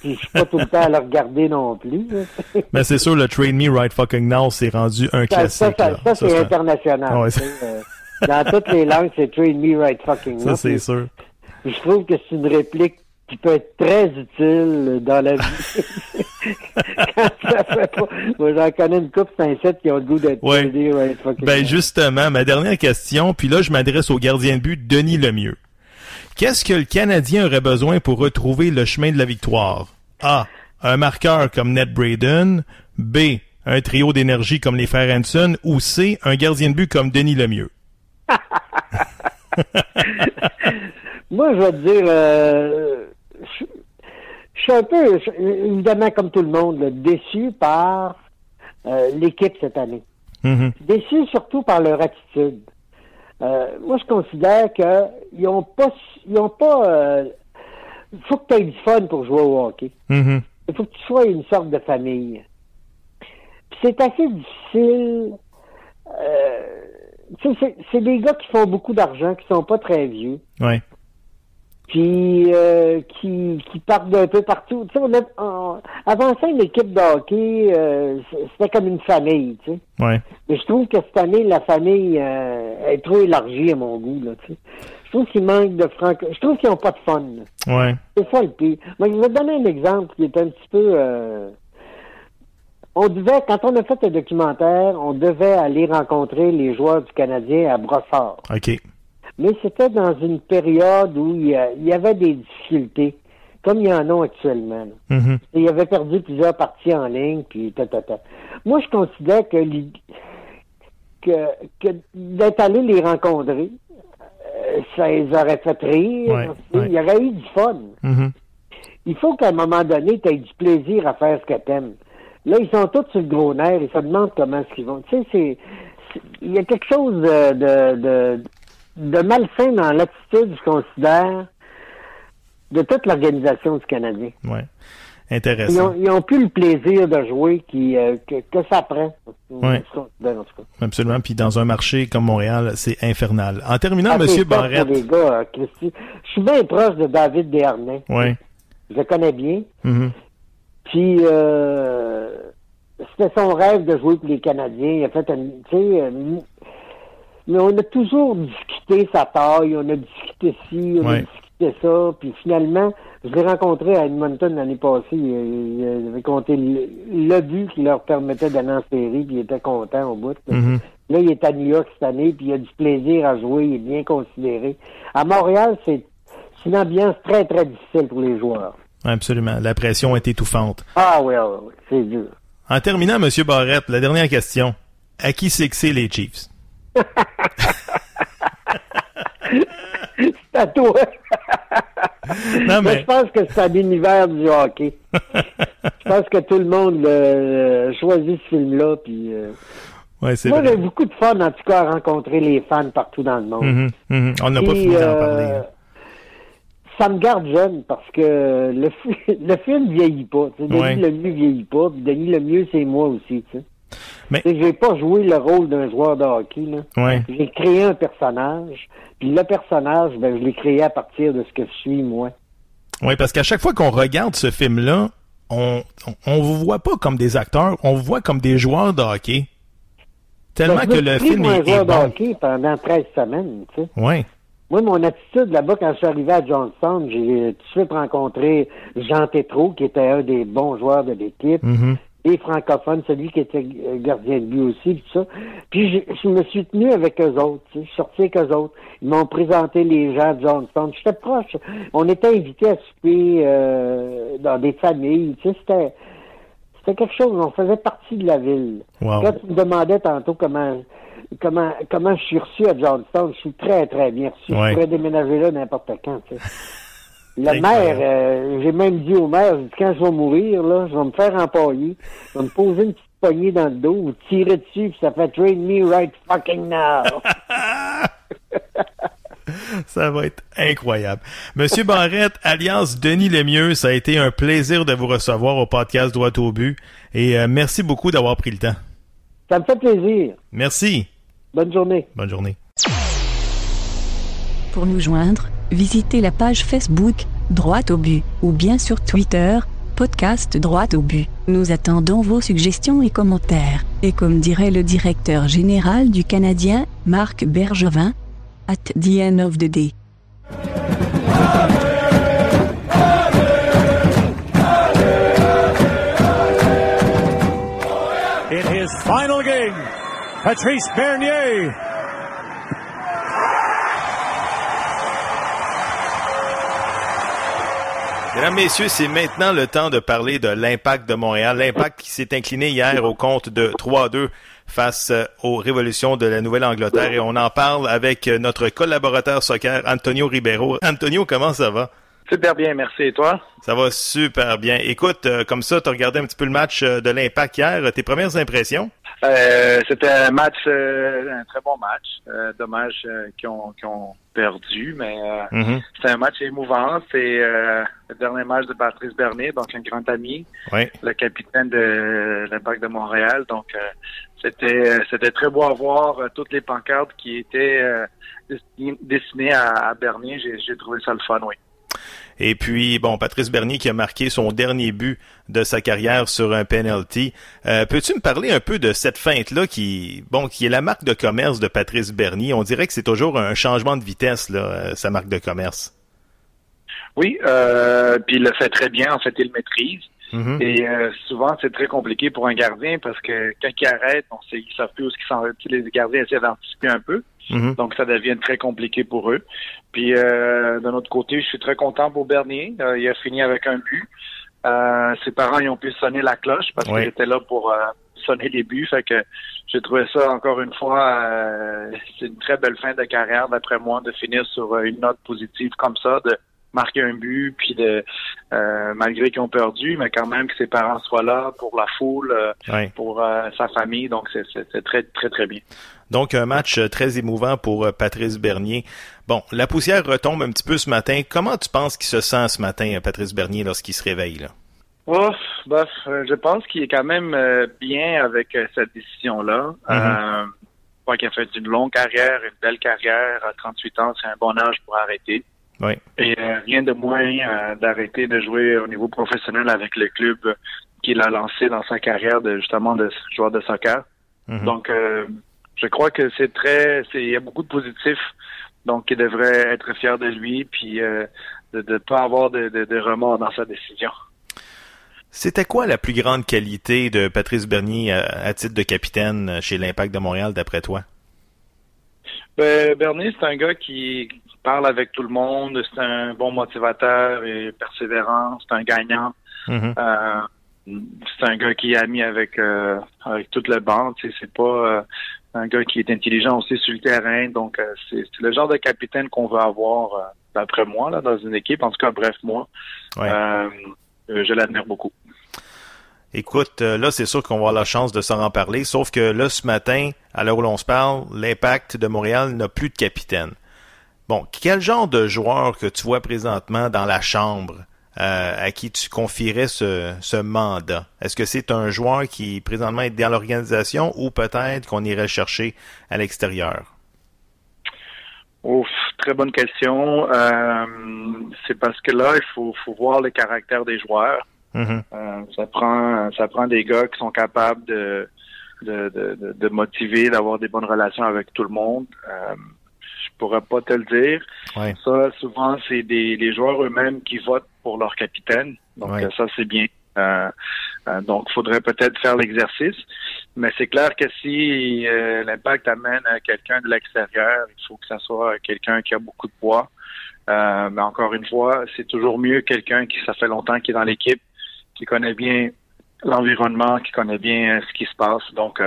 Puis je suis pas tout le temps à le regarder non plus. là. [laughs] Mais c'est sûr, le Train Me Right Fucking Now, c'est rendu un Ça, classique. ça, ça, ça, Ça, c'est international. Ouais, euh, dans toutes les langues, c'est Train Me Right Fucking Ça, Now. c'est Puis- sûr. puis je trouve que c'est une réplique qui peut être très utile dans la vie. [laughs] Quand ça fait pas. Moi, j'en connais une couple set qui ont le goût d'être Ouais. ouais, Ben justement, ma dernière question, puis là je m'adresse au gardien de but Denis Lemieux. Qu'est-ce que le Canadien aurait besoin pour retrouver le chemin de la victoire? A. Un marqueur comme Ned Braden. B. Un trio d'énergie comme les frères Hanson. Ou C. Un gardien de but comme Denis Lemieux? [laughs] [laughs] Moi, je vais te dire, euh, je, je suis un peu, je- évidemment, comme tout le monde, là, déçu par euh, l'équipe cette année. Mhm. Déçu surtout par leur attitude. Euh, moi, je considère que ils ont pas, ils ont pas. euh, Il faut que tu aies du fun pour jouer au hockey. Mhm. Il faut que tu sois une sorte de famille. Puis c'est assez difficile. euh, c'est- c'est des gars qui font beaucoup d'argent, qui sont pas très vieux Ouais. Puis euh, qui, qui partent d'un peu partout. Tu sais, on a, on- avant ça, une équipe de hockey, euh, c'était comme une famille, tu sais. Ouais. Mais je trouve que cette année, la famille euh, est trop élargie à mon goût, là, tu sais. Je trouve qu'il manque de franc... Je trouve qu'ils n'ont pas de fun. là. Ouais. C'est ça le pire. Moi, je vais te donner un exemple qui est un petit peu... euh, On devait, quand on a fait le documentaire, on devait aller rencontrer les joueurs du Canadien à Brossard. OK. Mais c'était dans une période où il y, a- il y avait des difficultés, comme il y en a actuellement. Mhm. Et il avait perdu plusieurs parties en ligne, puis ta, ta, ta. Moi, je considère que, que, que d'être allé les rencontrer, euh, ça les aurait fait rire. Ouais, Il y aurait eu du fun. Mhm. Il faut qu'à un moment donné, tu aies du plaisir à faire ce que t'aimes. Là, ils sont tous sur le gros nerf, ils se demandent comment est-ce qu'ils vont. Tu sais, c'est, c'est- il y a quelque chose de, de, de, de malsain dans l'attitude, je considère, de toute l'organisation du Canadien. Ils Intéressant. ont, ils ont plus le plaisir de jouer qui, euh, que, que ça prend. Cas. Absolument. Puis dans un marché comme Montréal, c'est infernal. En terminant, Ah, pour Barrette. les gars, Christy. Je suis bien proche de David Desharnais. Ouais. Je le connais bien. Mhm. Puis, euh, c'était son rêve de jouer pour les Canadiens. Il a fait un, tu sais, mais on a toujours discuté sa taille, on a discuté ci, on a discuté ça, puis finalement, je l'ai rencontré à Edmonton l'année passée. Il, avait compté le, le but qui leur permettait d'aller en série, puis il était content au bout. là. Mhm. Là, il est à New York cette année, puis il a du plaisir à jouer, il est bien considéré. À Montréal, c'est une ambiance très, très difficile pour les joueurs. Absolument. La pression est étouffante. Ah oui, oui, oui, c'est dur. En terminant, Monsieur Barrette, la dernière question. À qui c'est que c'est les Chiefs? C'est à toi. Non, mais- je pense que c'est un univers du hockey. je pense que tout le monde euh, choisit ce film-là. Puis, euh, Ouais, moi, j'ai beaucoup de fun, en tout cas, à rencontrer les fans partout dans le monde. Mhm, mhm. On n'a pas Puis, fini d'en euh, parler. hein. Ça me garde jeune parce que le, [laughs] le film vieillit pas. Denis Ouais. Lemieux vieillit pas. Denis Lemieux, c'est moi aussi. Mais- J'ai pas joué le rôle d'un joueur de hockey. Là. Ouais. J'ai créé un personnage. Puis le personnage, ben, je l'ai créé à partir de ce que je suis, moi. Oui, parce qu'à chaque fois qu'on regarde ce film-là, on, on, on vous voit pas comme des acteurs, on vous voit comme des joueurs de hockey. Tellement Ben, que le film est, joueur de hockey pendant 13 semaines. Tu sais. Ouais. Moi, mon attitude là-bas, quand je suis arrivé à Johnstown, j'ai tout de suite rencontré Jean Tétrault, qui était un des bons joueurs de l'équipe, Mhm. Et francophone, celui qui était gardien de but aussi, puis ça. Puis je, je me suis tenu avec eux autres, tu sais, je suis sorti avec eux autres. Ils m'ont présenté les gens de Johnstown. J'étais proche. On était invités à souper euh, dans des familles, tu sais, c'était... C'était quelque chose, on faisait partie de la ville. Wow. Quand tu me demandais tantôt comment comment comment je suis reçu à Johnstown, je suis très, très bien reçu. Ouais. Je pourrais déménager là n'importe quand. Tu sais. Le maire, euh, j'ai même dit au maire, dit, quand je vais mourir, là, je vais me faire empailler, je vais me poser une petite poignée dans le dos, ou tirer dessus, puis ça fait train me right fucking now. [laughs] Ça va être incroyable. Monsieur Barrette, alias Denis Lemieux, ça a été un plaisir de vous recevoir au podcast Droit au but. Et euh, merci beaucoup d'avoir pris le temps. ça me fait plaisir. Merci. Bonne journée. Bonne journée. Pour nous joindre, visitez la page Facebook Droite au but ou bien sur Twitter podcast Droite au but. Nous attendons vos suggestions et commentaires. Et comme dirait le directeur général du Canadien, Marc Bergevin, at the end of the day. In his final game, Patrice Bernier Mesdames, Messieurs, c'est maintenant le temps de parler de l'impact de Montréal. L'impact qui s'est incliné hier au compte de 3-2 face euh, aux révolutions de la Nouvelle-Angleterre. Et on en parle avec notre collaborateur soccer, Antonio Ribeiro. Antonio, comment ça va? Super bien, merci. Et toi? Ça va super bien. Écoute, euh, comme ça, tu as regardé un petit peu le match euh, de l'Impact hier. Tes premières impressions? Euh, c'était un match, un très bon match. dommage qu'ils ont, ont, perdu, mais mm-hmm. c'était un match émouvant. C'est le dernier match de Patrice Bernier, donc un grand ami, le capitaine de l'Impact de Montréal. Donc, c'était c'était très beau à voir toutes les pancartes qui étaient destinées à, à Bernier. J'ai trouvé ça le fun, oui. Et puis, bon, Patrice Bernier qui a marqué son dernier but de sa carrière sur un penalty. Euh, peux-tu me parler un peu de cette feinte-là qui, bon, qui est la marque de commerce de Patrice Bernier? On dirait que c'est toujours un changement de vitesse, là, euh, sa marque de commerce. Oui, euh, puis il le fait très bien. En fait, il le maîtrise. Mm-hmm. Et euh, souvent, c'est très compliqué pour un gardien parce que quand il arrête, on sait, ils savent plus où ils s'en Les gardiens essaient d'anticiper un peu. Mm-hmm. Donc, ça devient très compliqué pour eux. Puis, euh, d'un autre côté, je suis très content pour Bernier. Euh, il a fini avec un but. Euh, ses parents, ils ont pu sonner la cloche parce qu'ils étaient là pour sonner les buts. Fait que j'ai trouvé ça, encore une fois, c'est une très belle fin de carrière, d'après moi, de finir sur une note positive comme ça, de marquer un but, puis de malgré qu'ils ont perdu, mais quand même que ses parents soient là pour la foule, pour sa famille. Donc, c'est très, très, très bien. Donc, un match euh, très émouvant pour euh, Patrice Bernier. Bon, la poussière retombe un petit peu ce matin. Comment tu penses qu'il se sent ce matin, euh, Patrice Bernier, lorsqu'il se réveille? Là? Oh, je pense qu'il est quand même bien avec cette décision-là. Mm-hmm. je crois qu'il a fait une longue carrière, une belle carrière. À 38 ans, c'est un bon âge pour arrêter. Oui. Et rien de moins d'arrêter de jouer au niveau professionnel avec le club qu'il a lancé dans sa carrière de justement de joueur de soccer. Mm-hmm. Donc, je crois que c'est très, il y a beaucoup de positifs, donc il devrait être fier de lui, puis euh, de ne pas avoir de, de, remords dans sa décision. C'était quoi la plus grande qualité de Patrice Bernier à, titre de capitaine chez l'Impact de Montréal, d'après toi? Ben, Bernier, c'est un gars qui parle avec tout le monde, c'est un bon motivateur et persévérant, c'est un gagnant. Mm-hmm. Euh, c'est un gars qui est ami avec euh, avec toute la bande. C'est pas euh, un gars qui est intelligent aussi sur le terrain. Donc euh, c'est le genre de capitaine qu'on veut avoir d'après moi là dans une équipe. En tout cas, bref moi, je l'admire beaucoup. Écoute, là, c'est sûr qu'on va avoir la chance de s'en parler, sauf que là, ce matin, à l'heure où l'on se parle, l'impact de Montréal n'a plus de capitaine. Bon, quel genre de joueur que tu vois présentement dans la chambre euh, à qui tu confierais ce, ce mandat? Est-ce que c'est un joueur qui présentement est dans l'organisation ou peut-être qu'on irait chercher à l'extérieur? Ouf, très bonne question. Euh, c'est parce que là, il faut, faut voir le caractère des joueurs. Mm-hmm. Euh, ça prend ça prend des gars qui sont capables de de, de, de motiver, d'avoir des bonnes relations avec tout le monde. Pourrais pas te le dire. Ça, souvent, c'est des les joueurs eux-mêmes qui votent pour leur capitaine. Donc euh, ça, c'est bien. Euh, euh, donc, il faudrait peut-être faire l'exercice. Mais c'est clair que si l'impact amène quelqu'un de l'extérieur, il faut que ça soit quelqu'un qui a beaucoup de poids. mais encore une fois, c'est toujours mieux quelqu'un qui, ça fait longtemps qui est dans l'équipe, qui connaît bien l'environnement, qui connaît bien ce qui se passe. Donc,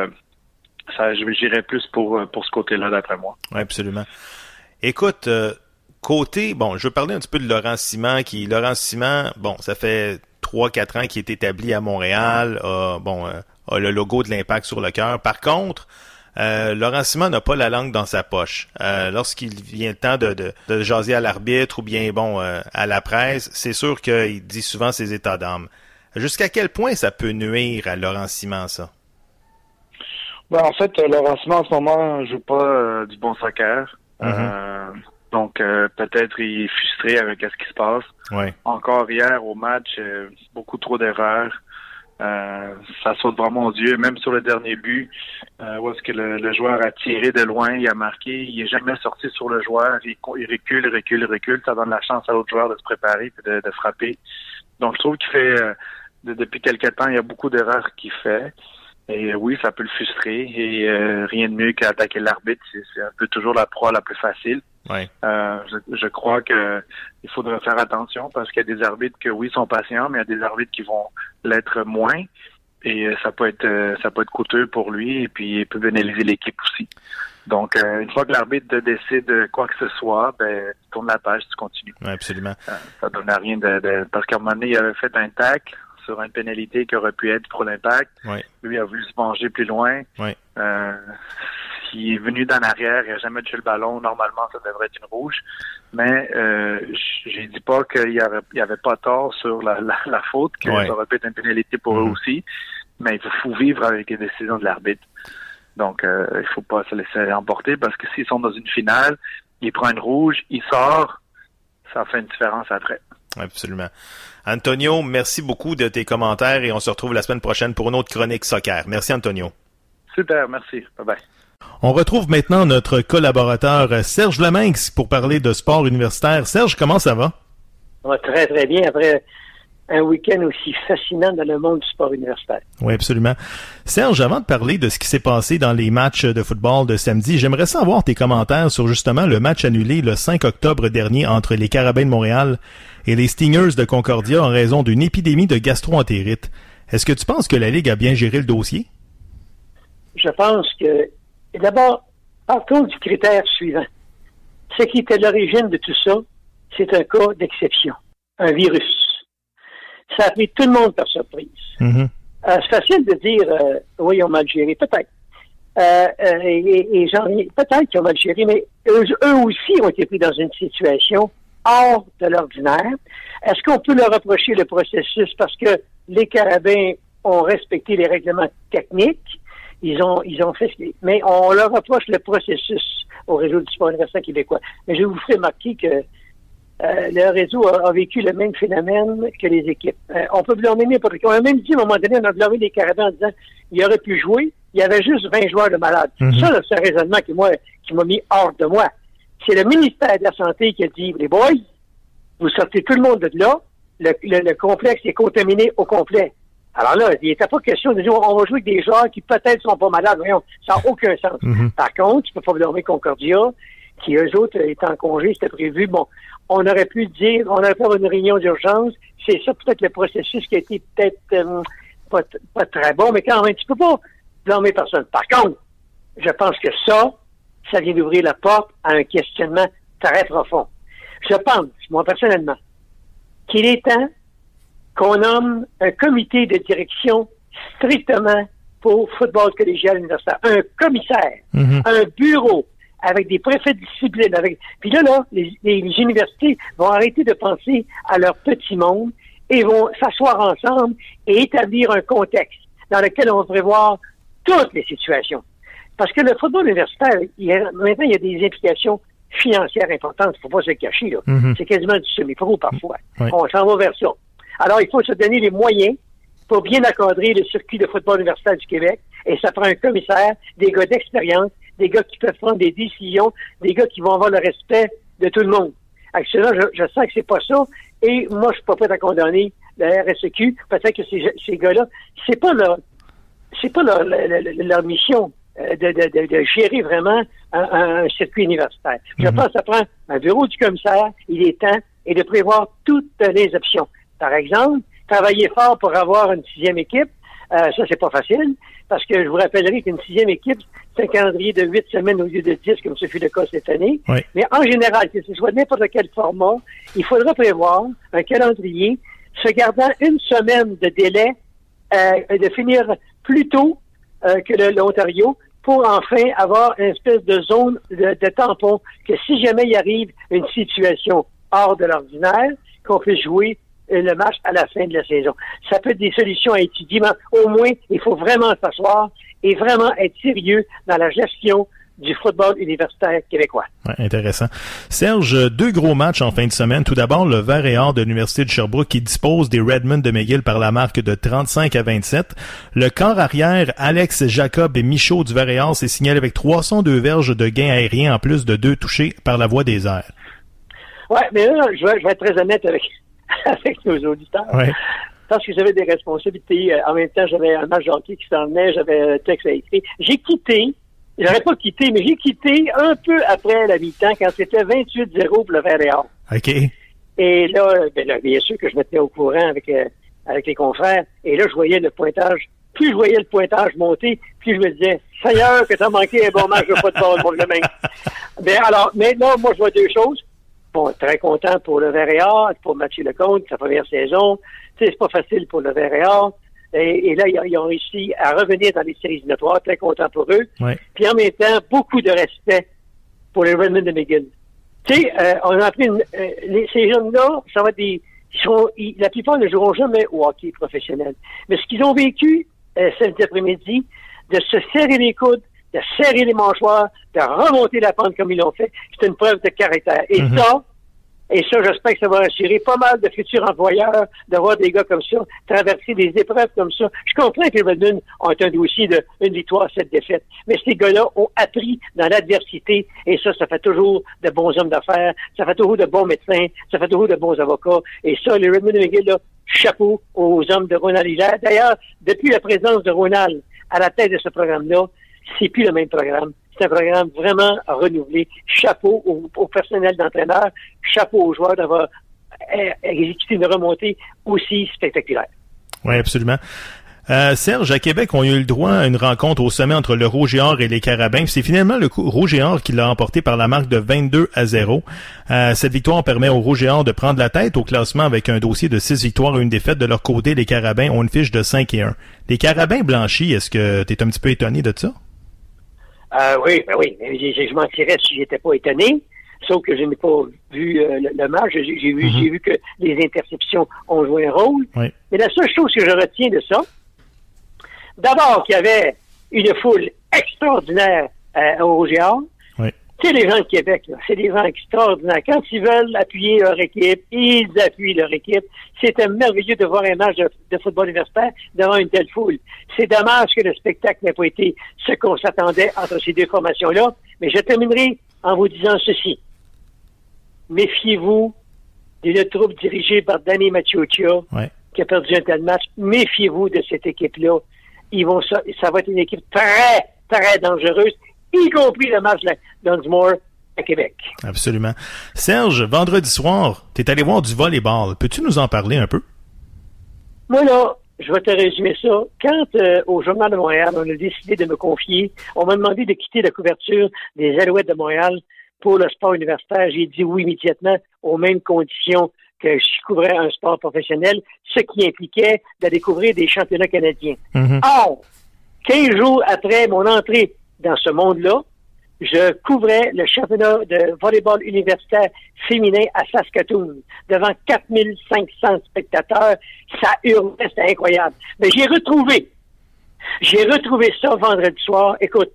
ça, j'irais plus pour, pour ce côté-là, d'après moi. Oui, absolument. Écoute, Côté, bon, je veux parler un petit peu de Laurent Simon, qui, Laurent Simon, bon, ça fait 3-4 ans qu'il est établi à Montréal, a, bon, euh, a le logo de l'impact sur le cœur. Par contre, euh, Laurent Simon n'a pas la langue dans sa poche. Euh, lorsqu'il vient le temps de, de, de jaser à l'arbitre ou bien bon à la presse, c'est sûr qu'il dit souvent ses états d'âme. Jusqu'à quel point ça peut nuire à Laurent Simon, ça? Ben, en fait, Laurent Simon, en ce moment, joue pas du bon soccer. Mm-hmm. Donc euh, peut-être il est frustré avec ce qui se passe. Encore hier au match, euh, beaucoup trop d'erreurs. Euh, ça saute vraiment aux yeux. Même sur le dernier but, où est-ce que le, joueur a tiré de loin, il a marqué, il est jamais sorti sur le joueur, il, il recule, recule, recule. Ça donne la chance à l'autre joueur de se préparer et de, frapper. Donc je trouve qu'il fait depuis quelque temps, il y a beaucoup d'erreurs qu'il fait. Et oui, ça peut le frustrer. Et euh, rien de mieux qu'attaquer l'arbitre. C'est un peu toujours la proie la plus facile. Ouais. Euh, je, je, crois que il faudrait faire attention parce qu'il y a des arbitres que oui sont patients, mais il y a des arbitres qui vont l'être moins. Et ça peut être ça peut être coûteux pour lui et puis il peut pénaliser l'équipe aussi. Donc, euh, une fois que l'arbitre décide quoi que ce soit, ben, tu tournes la page, tu continues. Oui, absolument. Ça, donne à rien de, de parce qu'à un moment donné, il avait fait un tac sur une pénalité qui aurait pu être pour l'impact. Lui a voulu se venger plus loin. Oui. Euh, s'il est venu d'en arrière, il n'a jamais touché le ballon. Normalement, ça devrait être une rouge. Mais euh, j'ai dit pas qu'il n'y avait, il avait pas tort sur la, la, la faute, que Ouais. ça aurait pu être une pénalité pour eux aussi. Mais il faut vivre avec les décisions de l'arbitre. Donc, euh, il faut pas se laisser emporter parce que s'ils sont dans une finale, il prend une rouge, il sort, ça fait une différence après. Absolument. Antonio, merci beaucoup de tes commentaires et on se retrouve la semaine prochaine pour une autre chronique soccer. Merci Antonio. Super, merci. Bye bye. On retrouve maintenant notre collaborateur euh, Serge Leminx pour parler de sport universitaire. Serge, comment ça va? va très, très bien après un week-end aussi fascinant dans le monde du sport universitaire. Oui, absolument. Serge, avant de parler de ce qui s'est passé dans les matchs de football de samedi, j'aimerais savoir tes commentaires sur justement le match annulé le 5 octobre dernier entre les Carabins de Montréal et les Stingers de Concordia en raison d'une épidémie de gastro-entérite. Est-ce que tu penses que la Ligue a bien géré le dossier? Je pense que, d'abord, partons du critère suivant. Ce qui était l'origine de tout ça, c'est un cas d'exception, un virus. Ça a pris tout le monde par surprise. Mm-hmm. Euh, c'est facile de dire, euh, oui, ils ont mal géré, peut-être. Euh, euh, et, et peut-être qu'ils ont mal géré, mais eux, eux aussi ont été pris dans une situation hors de l'ordinaire. Est-ce qu'on peut leur reprocher le processus parce que les carabins ont respecté les règlements techniques? Ils ont, ils ont fait ce qu'ils- mais on leur reproche le processus au réseau du sport universitaire québécois. Mais je vous ferai remarquer que euh, le réseau a, a vécu le même phénomène que les équipes. Euh, on peut blâmer n'importe qui. On a même dit à un moment donné, on a blâmé les Carabins en disant il aurait pu jouer, il y avait juste 20 joueurs de malades. Mhm. Ça, c'est un raisonnement qui, moi, qui m'a mis hors de moi. C'est le ministère de la Santé qui a dit les boys, vous sortez tout le monde de là, le, le- le complexe est contaminé au complet. Alors là, il n'était pas question de dire on va jouer avec des joueurs qui peut-être sont pas malades. Voyons, ça n'a aucun sens. Mhm. Par contre, tu peux pas blâmer Concordia, qui eux autres étaient en congé, c'était prévu. Bon, on aurait pu dire, on aurait pu avoir une réunion d'urgence. C'est ça peut-être le processus qui a été peut-être euh, pas, très bon, mais quand même, tu peux pas blâmer personne. Par contre, je pense que ça, ça vient d'ouvrir la porte à un questionnement très profond. Je pense, moi personnellement, qu'il est temps qu'on nomme un comité de direction strictement pour football collégial universitaire. Un commissaire, Mhm. un bureau avec des préfets de discipline. Avec... Puis là, là, les, les universités vont arrêter de penser à leur petit monde et vont s'asseoir ensemble et établir un contexte dans lequel on va prévoir toutes les situations. Parce que le football universitaire, il a- maintenant, il y a des implications financières importantes. Il ne faut pas se le cacher. là. Mhm. C'est quasiment du semi-pro parfois. Oui. On s'en va vers ça. Alors, il faut se donner les moyens pour bien encadrer le circuit de football universitaire du Québec. Et ça prend un commissaire, des gars d'expérience, des gars qui peuvent prendre des décisions, des gars qui vont avoir le respect de tout le monde. Actuellement, je, je sens que c'est pas ça. Et moi, je suis pas prêt à condamner la RSEQ. Peut-être que ces, ces gars-là, c'est pas leur, c'est pas leur, leur- leur- leur mission euh, de, de- de- de gérer vraiment un, un circuit universitaire. Je pense que ça prend un bureau du commissaire, il est temps, et de prévoir toutes les options. Par exemple, travailler fort pour avoir une sixième équipe, euh, ça, c'est pas facile, parce que je vous rappellerai qu'une sixième équipe, c'est un calendrier de huit semaines au lieu de dix, comme ce fut le cas cette année. Oui. Mais en général, que ce soit n'importe quel format, il faudra prévoir un calendrier se gardant une semaine de délai euh, de finir plus tôt euh, que l'Ontario pour enfin avoir une espèce de zone de, de tampon que si jamais il arrive une situation hors de l'ordinaire, qu'on puisse jouer le match à la fin de la saison. Ça peut être des solutions à étudier, mais au moins, il faut vraiment s'asseoir et vraiment être sérieux dans la gestion du football universitaire québécois. Ouais, intéressant. Serge, deux gros matchs en fin de semaine. Tout d'abord, le Vert et Or de l'Université de Sherbrooke qui dispose des Redmond de McGill par la marque de 35 à 27. Le corps arrière, Alex Jacob et Michaud du Vert et Or s'est signalé avec 302 verges de gains aériens en plus de deux touchés par la voie des airs. Ouais, mais là, je vais, je vais être très honnête avec, [laughs] avec nos auditeurs. Ouais. parce que j'avais des responsabilités. Euh, en même temps, j'avais un match hockey qui s'en venait, j'avais un texte à écrire. J'ai quitté, j'aurais pas quitté, mais j'ai quitté un peu après la mi-temps quand c'était 28-0 pour le Verre OK. Et là, ben là, bien sûr que je me tenais au courant avec, euh, avec les confrères. Et là, je voyais le pointage. Plus je voyais le pointage monter, plus je me disais, Seigneur, que t'as manqué un bon match de football pour le [laughs] même. Ben alors, maintenant, moi, je vois deux choses. Bon, très content pour le Verre pour Mathieu Lecomte, sa première saison. Tu sais, c'est pas facile pour le Verre et, et, là, ils ont réussi à revenir dans les séries éliminatoires, très content pour eux. Ouais. Puis en même temps, beaucoup de respect pour les Redmond de McGill. Tu sais, euh, on a appris, une, euh, les, ces jeunes-là, ça va être des, ils sont, ils, la plupart ne joueront jamais au hockey professionnel. Mais ce qu'ils ont vécu euh, cet après-midi, de se serrer les coudes, de serrer les mâchoires, de remonter la pente comme ils l'ont fait, c'est une preuve de caractère. Et Mhm. ça, et ça, j'espère que ça va assurer pas mal de futurs employeurs d'avoir des gars comme ça, traverser des épreuves comme ça. Je comprends que les Redmond ont un dossier de une victoire, sept défaites. Mais ces gars-là ont appris dans l'adversité et ça, ça fait toujours de bons hommes d'affaires, ça fait toujours de bons médecins, ça fait toujours de bons avocats. Et ça, les Redmond de McGill, là, chapeau aux hommes de Ronald Hilaire. D'ailleurs, depuis la présence de Ronald à la tête de ce programme-là, c'est plus le même programme. C'est un programme vraiment renouvelé. Chapeau au, personnel d'entraîneur, chapeau aux joueurs d'avoir euh, exécuté une remontée aussi spectaculaire. Oui, absolument. Euh, Serge, à Québec, on a eu le droit à une rencontre au sommet entre le Rouge et Or et les Carabins. C'est finalement le Rouge et Or qui l'a emporté par la marque de 22 à 0. Euh, cette victoire permet au Rouge et Or de prendre la tête au classement avec un dossier de 6 victoires et une défaite. De leur côté, les Carabins ont une fiche de 5 et 1. Les Carabins blanchis, est-ce que tu es un petit peu étonné de ça? Euh, oui, ben oui. Je, je, je mentirais si j'étais pas étonné. Sauf que je n'ai pas vu euh, le, le match. J'ai vu, Mhm. j'ai vu que les interceptions ont joué un rôle. Oui. Mais la seule chose que je retiens de ça, d'abord qu'il y avait une foule extraordinaire euh, au Géant. Sais, les gens de Québec, là, c'est des gens extraordinaires. Quand ils veulent appuyer leur équipe, ils appuient leur équipe. C'était merveilleux de voir un match de, de football universitaire devant une telle foule. C'est dommage que le spectacle n'ait pas été ce qu'on s'attendait entre ces deux formations-là. Mais je terminerai en vous disant ceci. Méfiez-vous d'une troupe dirigée par Danny Machuccia Ouais. qui a perdu un tel match. Méfiez-vous de cette équipe-là. Ils vont ça, ça va être une équipe très, très dangereuse, y compris le match de Dunsmore à Québec. Absolument. Serge, vendredi soir, tu es allé voir du volleyball. Peux-tu nous en parler un peu? Moi, là, je vais te résumer ça. Quand, euh, au Journal de Montréal, on a décidé de me confier, on m'a demandé de quitter la couverture des Alouettes de Montréal pour le sport universitaire, j'ai dit oui immédiatement, aux mêmes conditions que je couvrais un sport professionnel, ce qui impliquait de découvrir des championnats canadiens. Mhm. Or, 15 jours après mon entrée dans ce monde-là, je couvrais le championnat de volleyball universitaire féminin à Saskatoon devant 4500 spectateurs. Ça hurlait, c'était incroyable. Mais j'ai retrouvé, j'ai retrouvé ça vendredi soir. Écoute,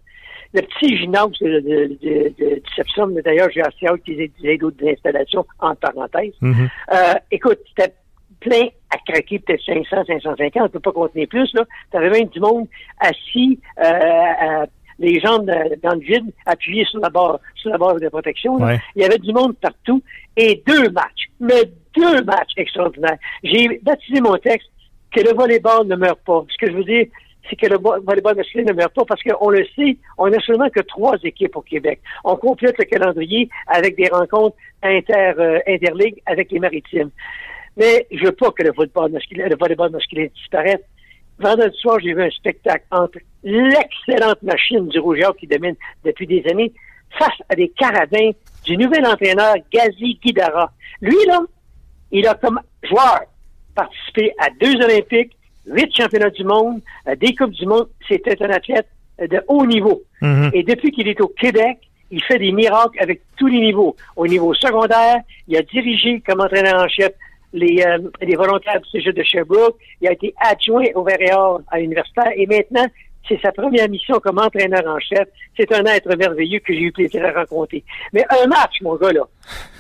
le petit gymnase de, de, de, de, du Sepsum, d'ailleurs, j'ai assez hâte qu'ils aient, d'autres installations, entre parenthèses. Mhm. Euh, écoute, c'était plein à craquer, peut-être 500, 550, on peut pas contenir plus, là. T'avais même du monde assis, euh, à- les jambes dans le vide, appuyés sur la barre, sur la barre de protection. Ouais. Il y avait du monde partout. Et deux matchs, mais deux matchs extraordinaires. J'ai baptisé mon texte que le volleyball ne meurt pas. Ce que je veux dire, c'est que le vo- volleyball masculin ne meurt pas parce qu'on le sait, on n'a seulement que trois équipes au Québec. On complète le calendrier avec des rencontres inter, euh, interligues avec les maritimes. Mais je veux pas que le volleyball masculin, le volleyball masculin disparaisse. Vendredi soir, j'ai vu un spectacle entre l'excellente machine du Rouge et Or qui domine depuis des années face à des carabins du nouvel entraîneur Gazi Guidara. Lui, là, il a comme joueur participé à deux Olympiques, huit championnats du monde, euh, des Coupes du monde. C'était un athlète euh, de haut niveau. Mhm. Et depuis qu'il est au Québec, il fait des miracles avec tous les niveaux. Au niveau secondaire, il a dirigé comme entraîneur en chef les, euh, les volontaires du Cégep de Sherbrooke. Il a été adjoint au Verre à l'universitaire. Et maintenant, c'est sa première mission comme entraîneur en chef. C'est un être merveilleux que j'ai eu plaisir à rencontrer. Mais un match, mon gars, là.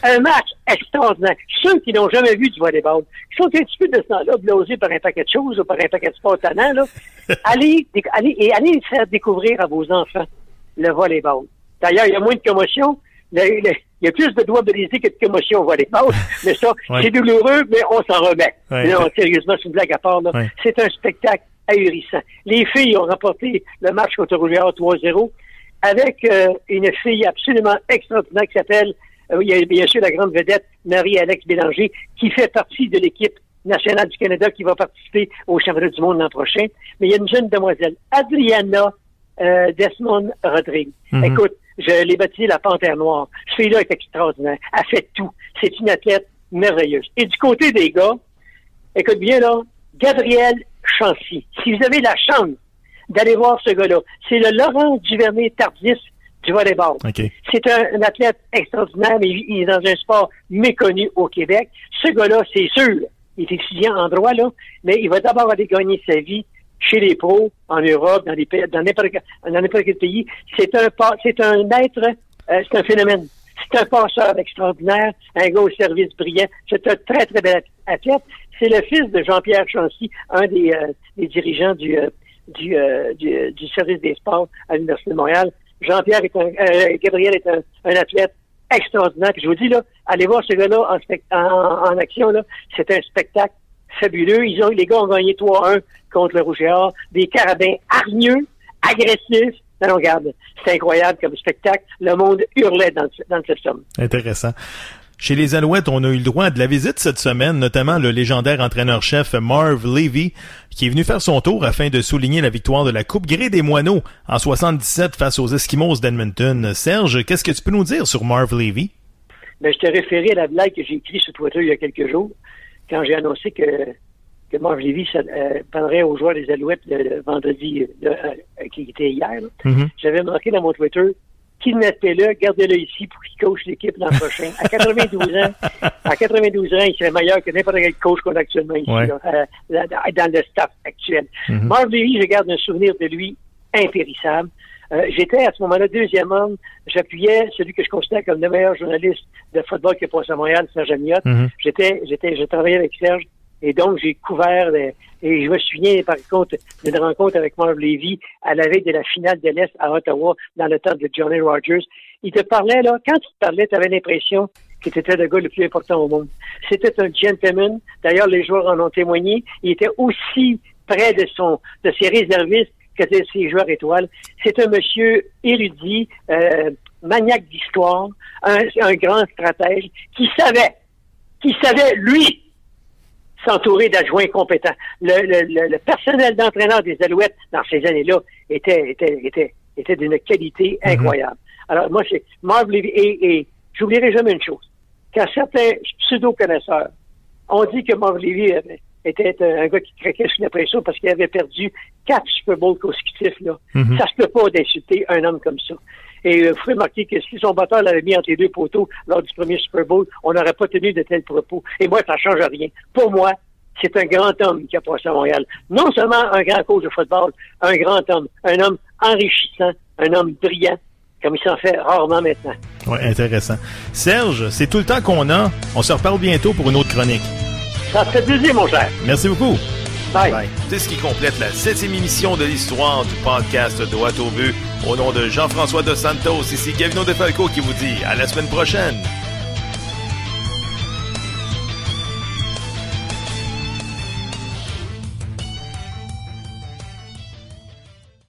Un match extraordinaire. Ceux qui n'ont jamais vu du volleyball, qui sont un petit peu de ce temps-là, blosés par un paquet de choses ou par un paquet de sports tannants, là, [laughs] allez, allez, et allez faire découvrir à vos enfants le volleyball. D'ailleurs, il y a moins de commotion. Le, le- Il y a plus de doigts brisés que de commotion au volleyball. [laughs] mais ça, c'est douloureux, mais on s'en remet. non, sérieusement, c'est une blague à part. C'est un spectacle ahurissant. Les filles ont remporté le match contre Rouillard 3-0 avec euh, une fille absolument extraordinaire qui s'appelle, euh, il y a bien sûr la grande vedette Marie-Alex Bélanger, qui fait partie de l'équipe nationale du Canada qui va participer au championnat du monde l'an prochain. Mais il y a une jeune demoiselle, Adriana euh, Desmond Rodrigue. Mhm. Écoute, je l'ai baptisée la Panthère Noire. Ce fille-là est extraordinaire. Elle fait tout. C'est une athlète merveilleuse. Et du côté des gars, écoute bien là, Gabriel Chancy. Si vous avez la chance d'aller voir ce gars-là, c'est le Laurent Duvernay Tardis du volleyball. C'est un, athlète extraordinaire, mais il est dans un sport méconnu au Québec. Ce gars-là, c'est sûr, il est étudiant en droit, là, mais il va d'abord aller gagner sa vie chez les pros, en Europe, dans, les pays, dans n'importe quel pays. C'est un, c'est un être, euh, c'est un phénomène. C'est un passeur extraordinaire, un gars au service brillant. C'est un très, très bel athlète. C'est le fils de Jean-Pierre Chancy, un des, euh, dirigeants du, euh, du, du, service des sports à l'Université de Montréal. Jean-Pierre est un, Gabriel est un, athlète extraordinaire. je vous dis, là, allez voir ce gars-là en, en, en, action, là. C'est un spectacle fabuleux. Ils ont, les gars ont gagné 3-1 contre le Rouge et Or. Des carabins hargneux, agressifs. Non, regarde, c'est incroyable comme spectacle. Le monde hurlait dans, dans le système. Intéressant. Chez les Alouettes, on a eu le droit de la visite cette semaine, notamment le légendaire entraîneur-chef Marv Levy, qui est venu faire son tour afin de souligner la victoire de la Coupe Gré des Moineaux en 77 face aux Eskimos d'Edmonton. Serge, qu'est-ce que tu peux nous dire sur Marv Levy? Ben, je t'ai référé à la blague que j'ai écrite sur Twitter il y a quelques jours, quand j'ai annoncé que, que Marv Levy euh, parlerait aux joueurs des Alouettes le, vendredi, euh, qui était hier. Mm-hmm. J'avais marqué dans mon Twitter kidnappez-le, gardez-le ici pour qu'il coach l'équipe l'an prochain. À 92 ans, à 92 ans, il serait meilleur que n'importe quel coach qu'on a actuellement ici, euh, dans le staff actuel. Mm Marv Levy, je garde un souvenir de lui impérissable. Euh, j'étais à ce moment-là deuxième homme. J'appuyais celui que je considère comme le meilleur journaliste de football qui est passé à Montréal, Serge Amiot. Mm-hmm. J'étais, j'étais, je travaillais avec Serge et donc, j'ai couvert, et je me souviens, par contre, d'une rencontre avec Marv Levy à la veille de la finale de l'Est à Ottawa, dans le temps de Johnny Rogers. Il te parlait, là, quand il te parlait, tu avais l'impression qu'il était le gars le plus important au monde. C'était un gentleman. D'ailleurs, les joueurs en ont témoigné. Il était aussi près de son, de ses réservistes que de ses joueurs étoiles. C'est un monsieur érudit, euh, maniaque d'histoire, un, un grand stratège qui savait, qui savait, lui, s'entourer d'adjoints compétents. Le, personnel d'entraîneur des Alouettes dans ces années-là était, était, était, était d'une qualité mhm. incroyable. Alors, moi, c'est Marv Levy, et, et j'oublierai jamais une chose. Quand certains pseudo-connaisseurs ont dit que Marv Levy était un gars qui craquait sous la pression parce qu'il avait perdu quatre Super Bowls consécutifs, là, mhm. ça se peut pas d'insulter un homme comme ça. Et euh, vous pouvez remarquer que si son batteur l'avait mis entre les deux poteaux lors du premier Super Bowl, on n'aurait pas tenu de tels propos. Et moi, ça ne change rien. Pour moi, c'est un grand homme qui a passé à Montréal. Non seulement un grand coach de football, un grand homme, un homme enrichissant, un homme brillant, comme il s'en fait rarement maintenant. Oui, intéressant. Serge, c'est tout le temps qu'on a. On se reparle bientôt pour une autre chronique. Ça fait plaisir, mon cher. Merci beaucoup. Bye. C'est ce qui complète la septième émission de l'histoire du podcast Droit au but. Au nom de Jean-François Dos Santos, ici Gavino Defalco qui vous dit à la semaine prochaine.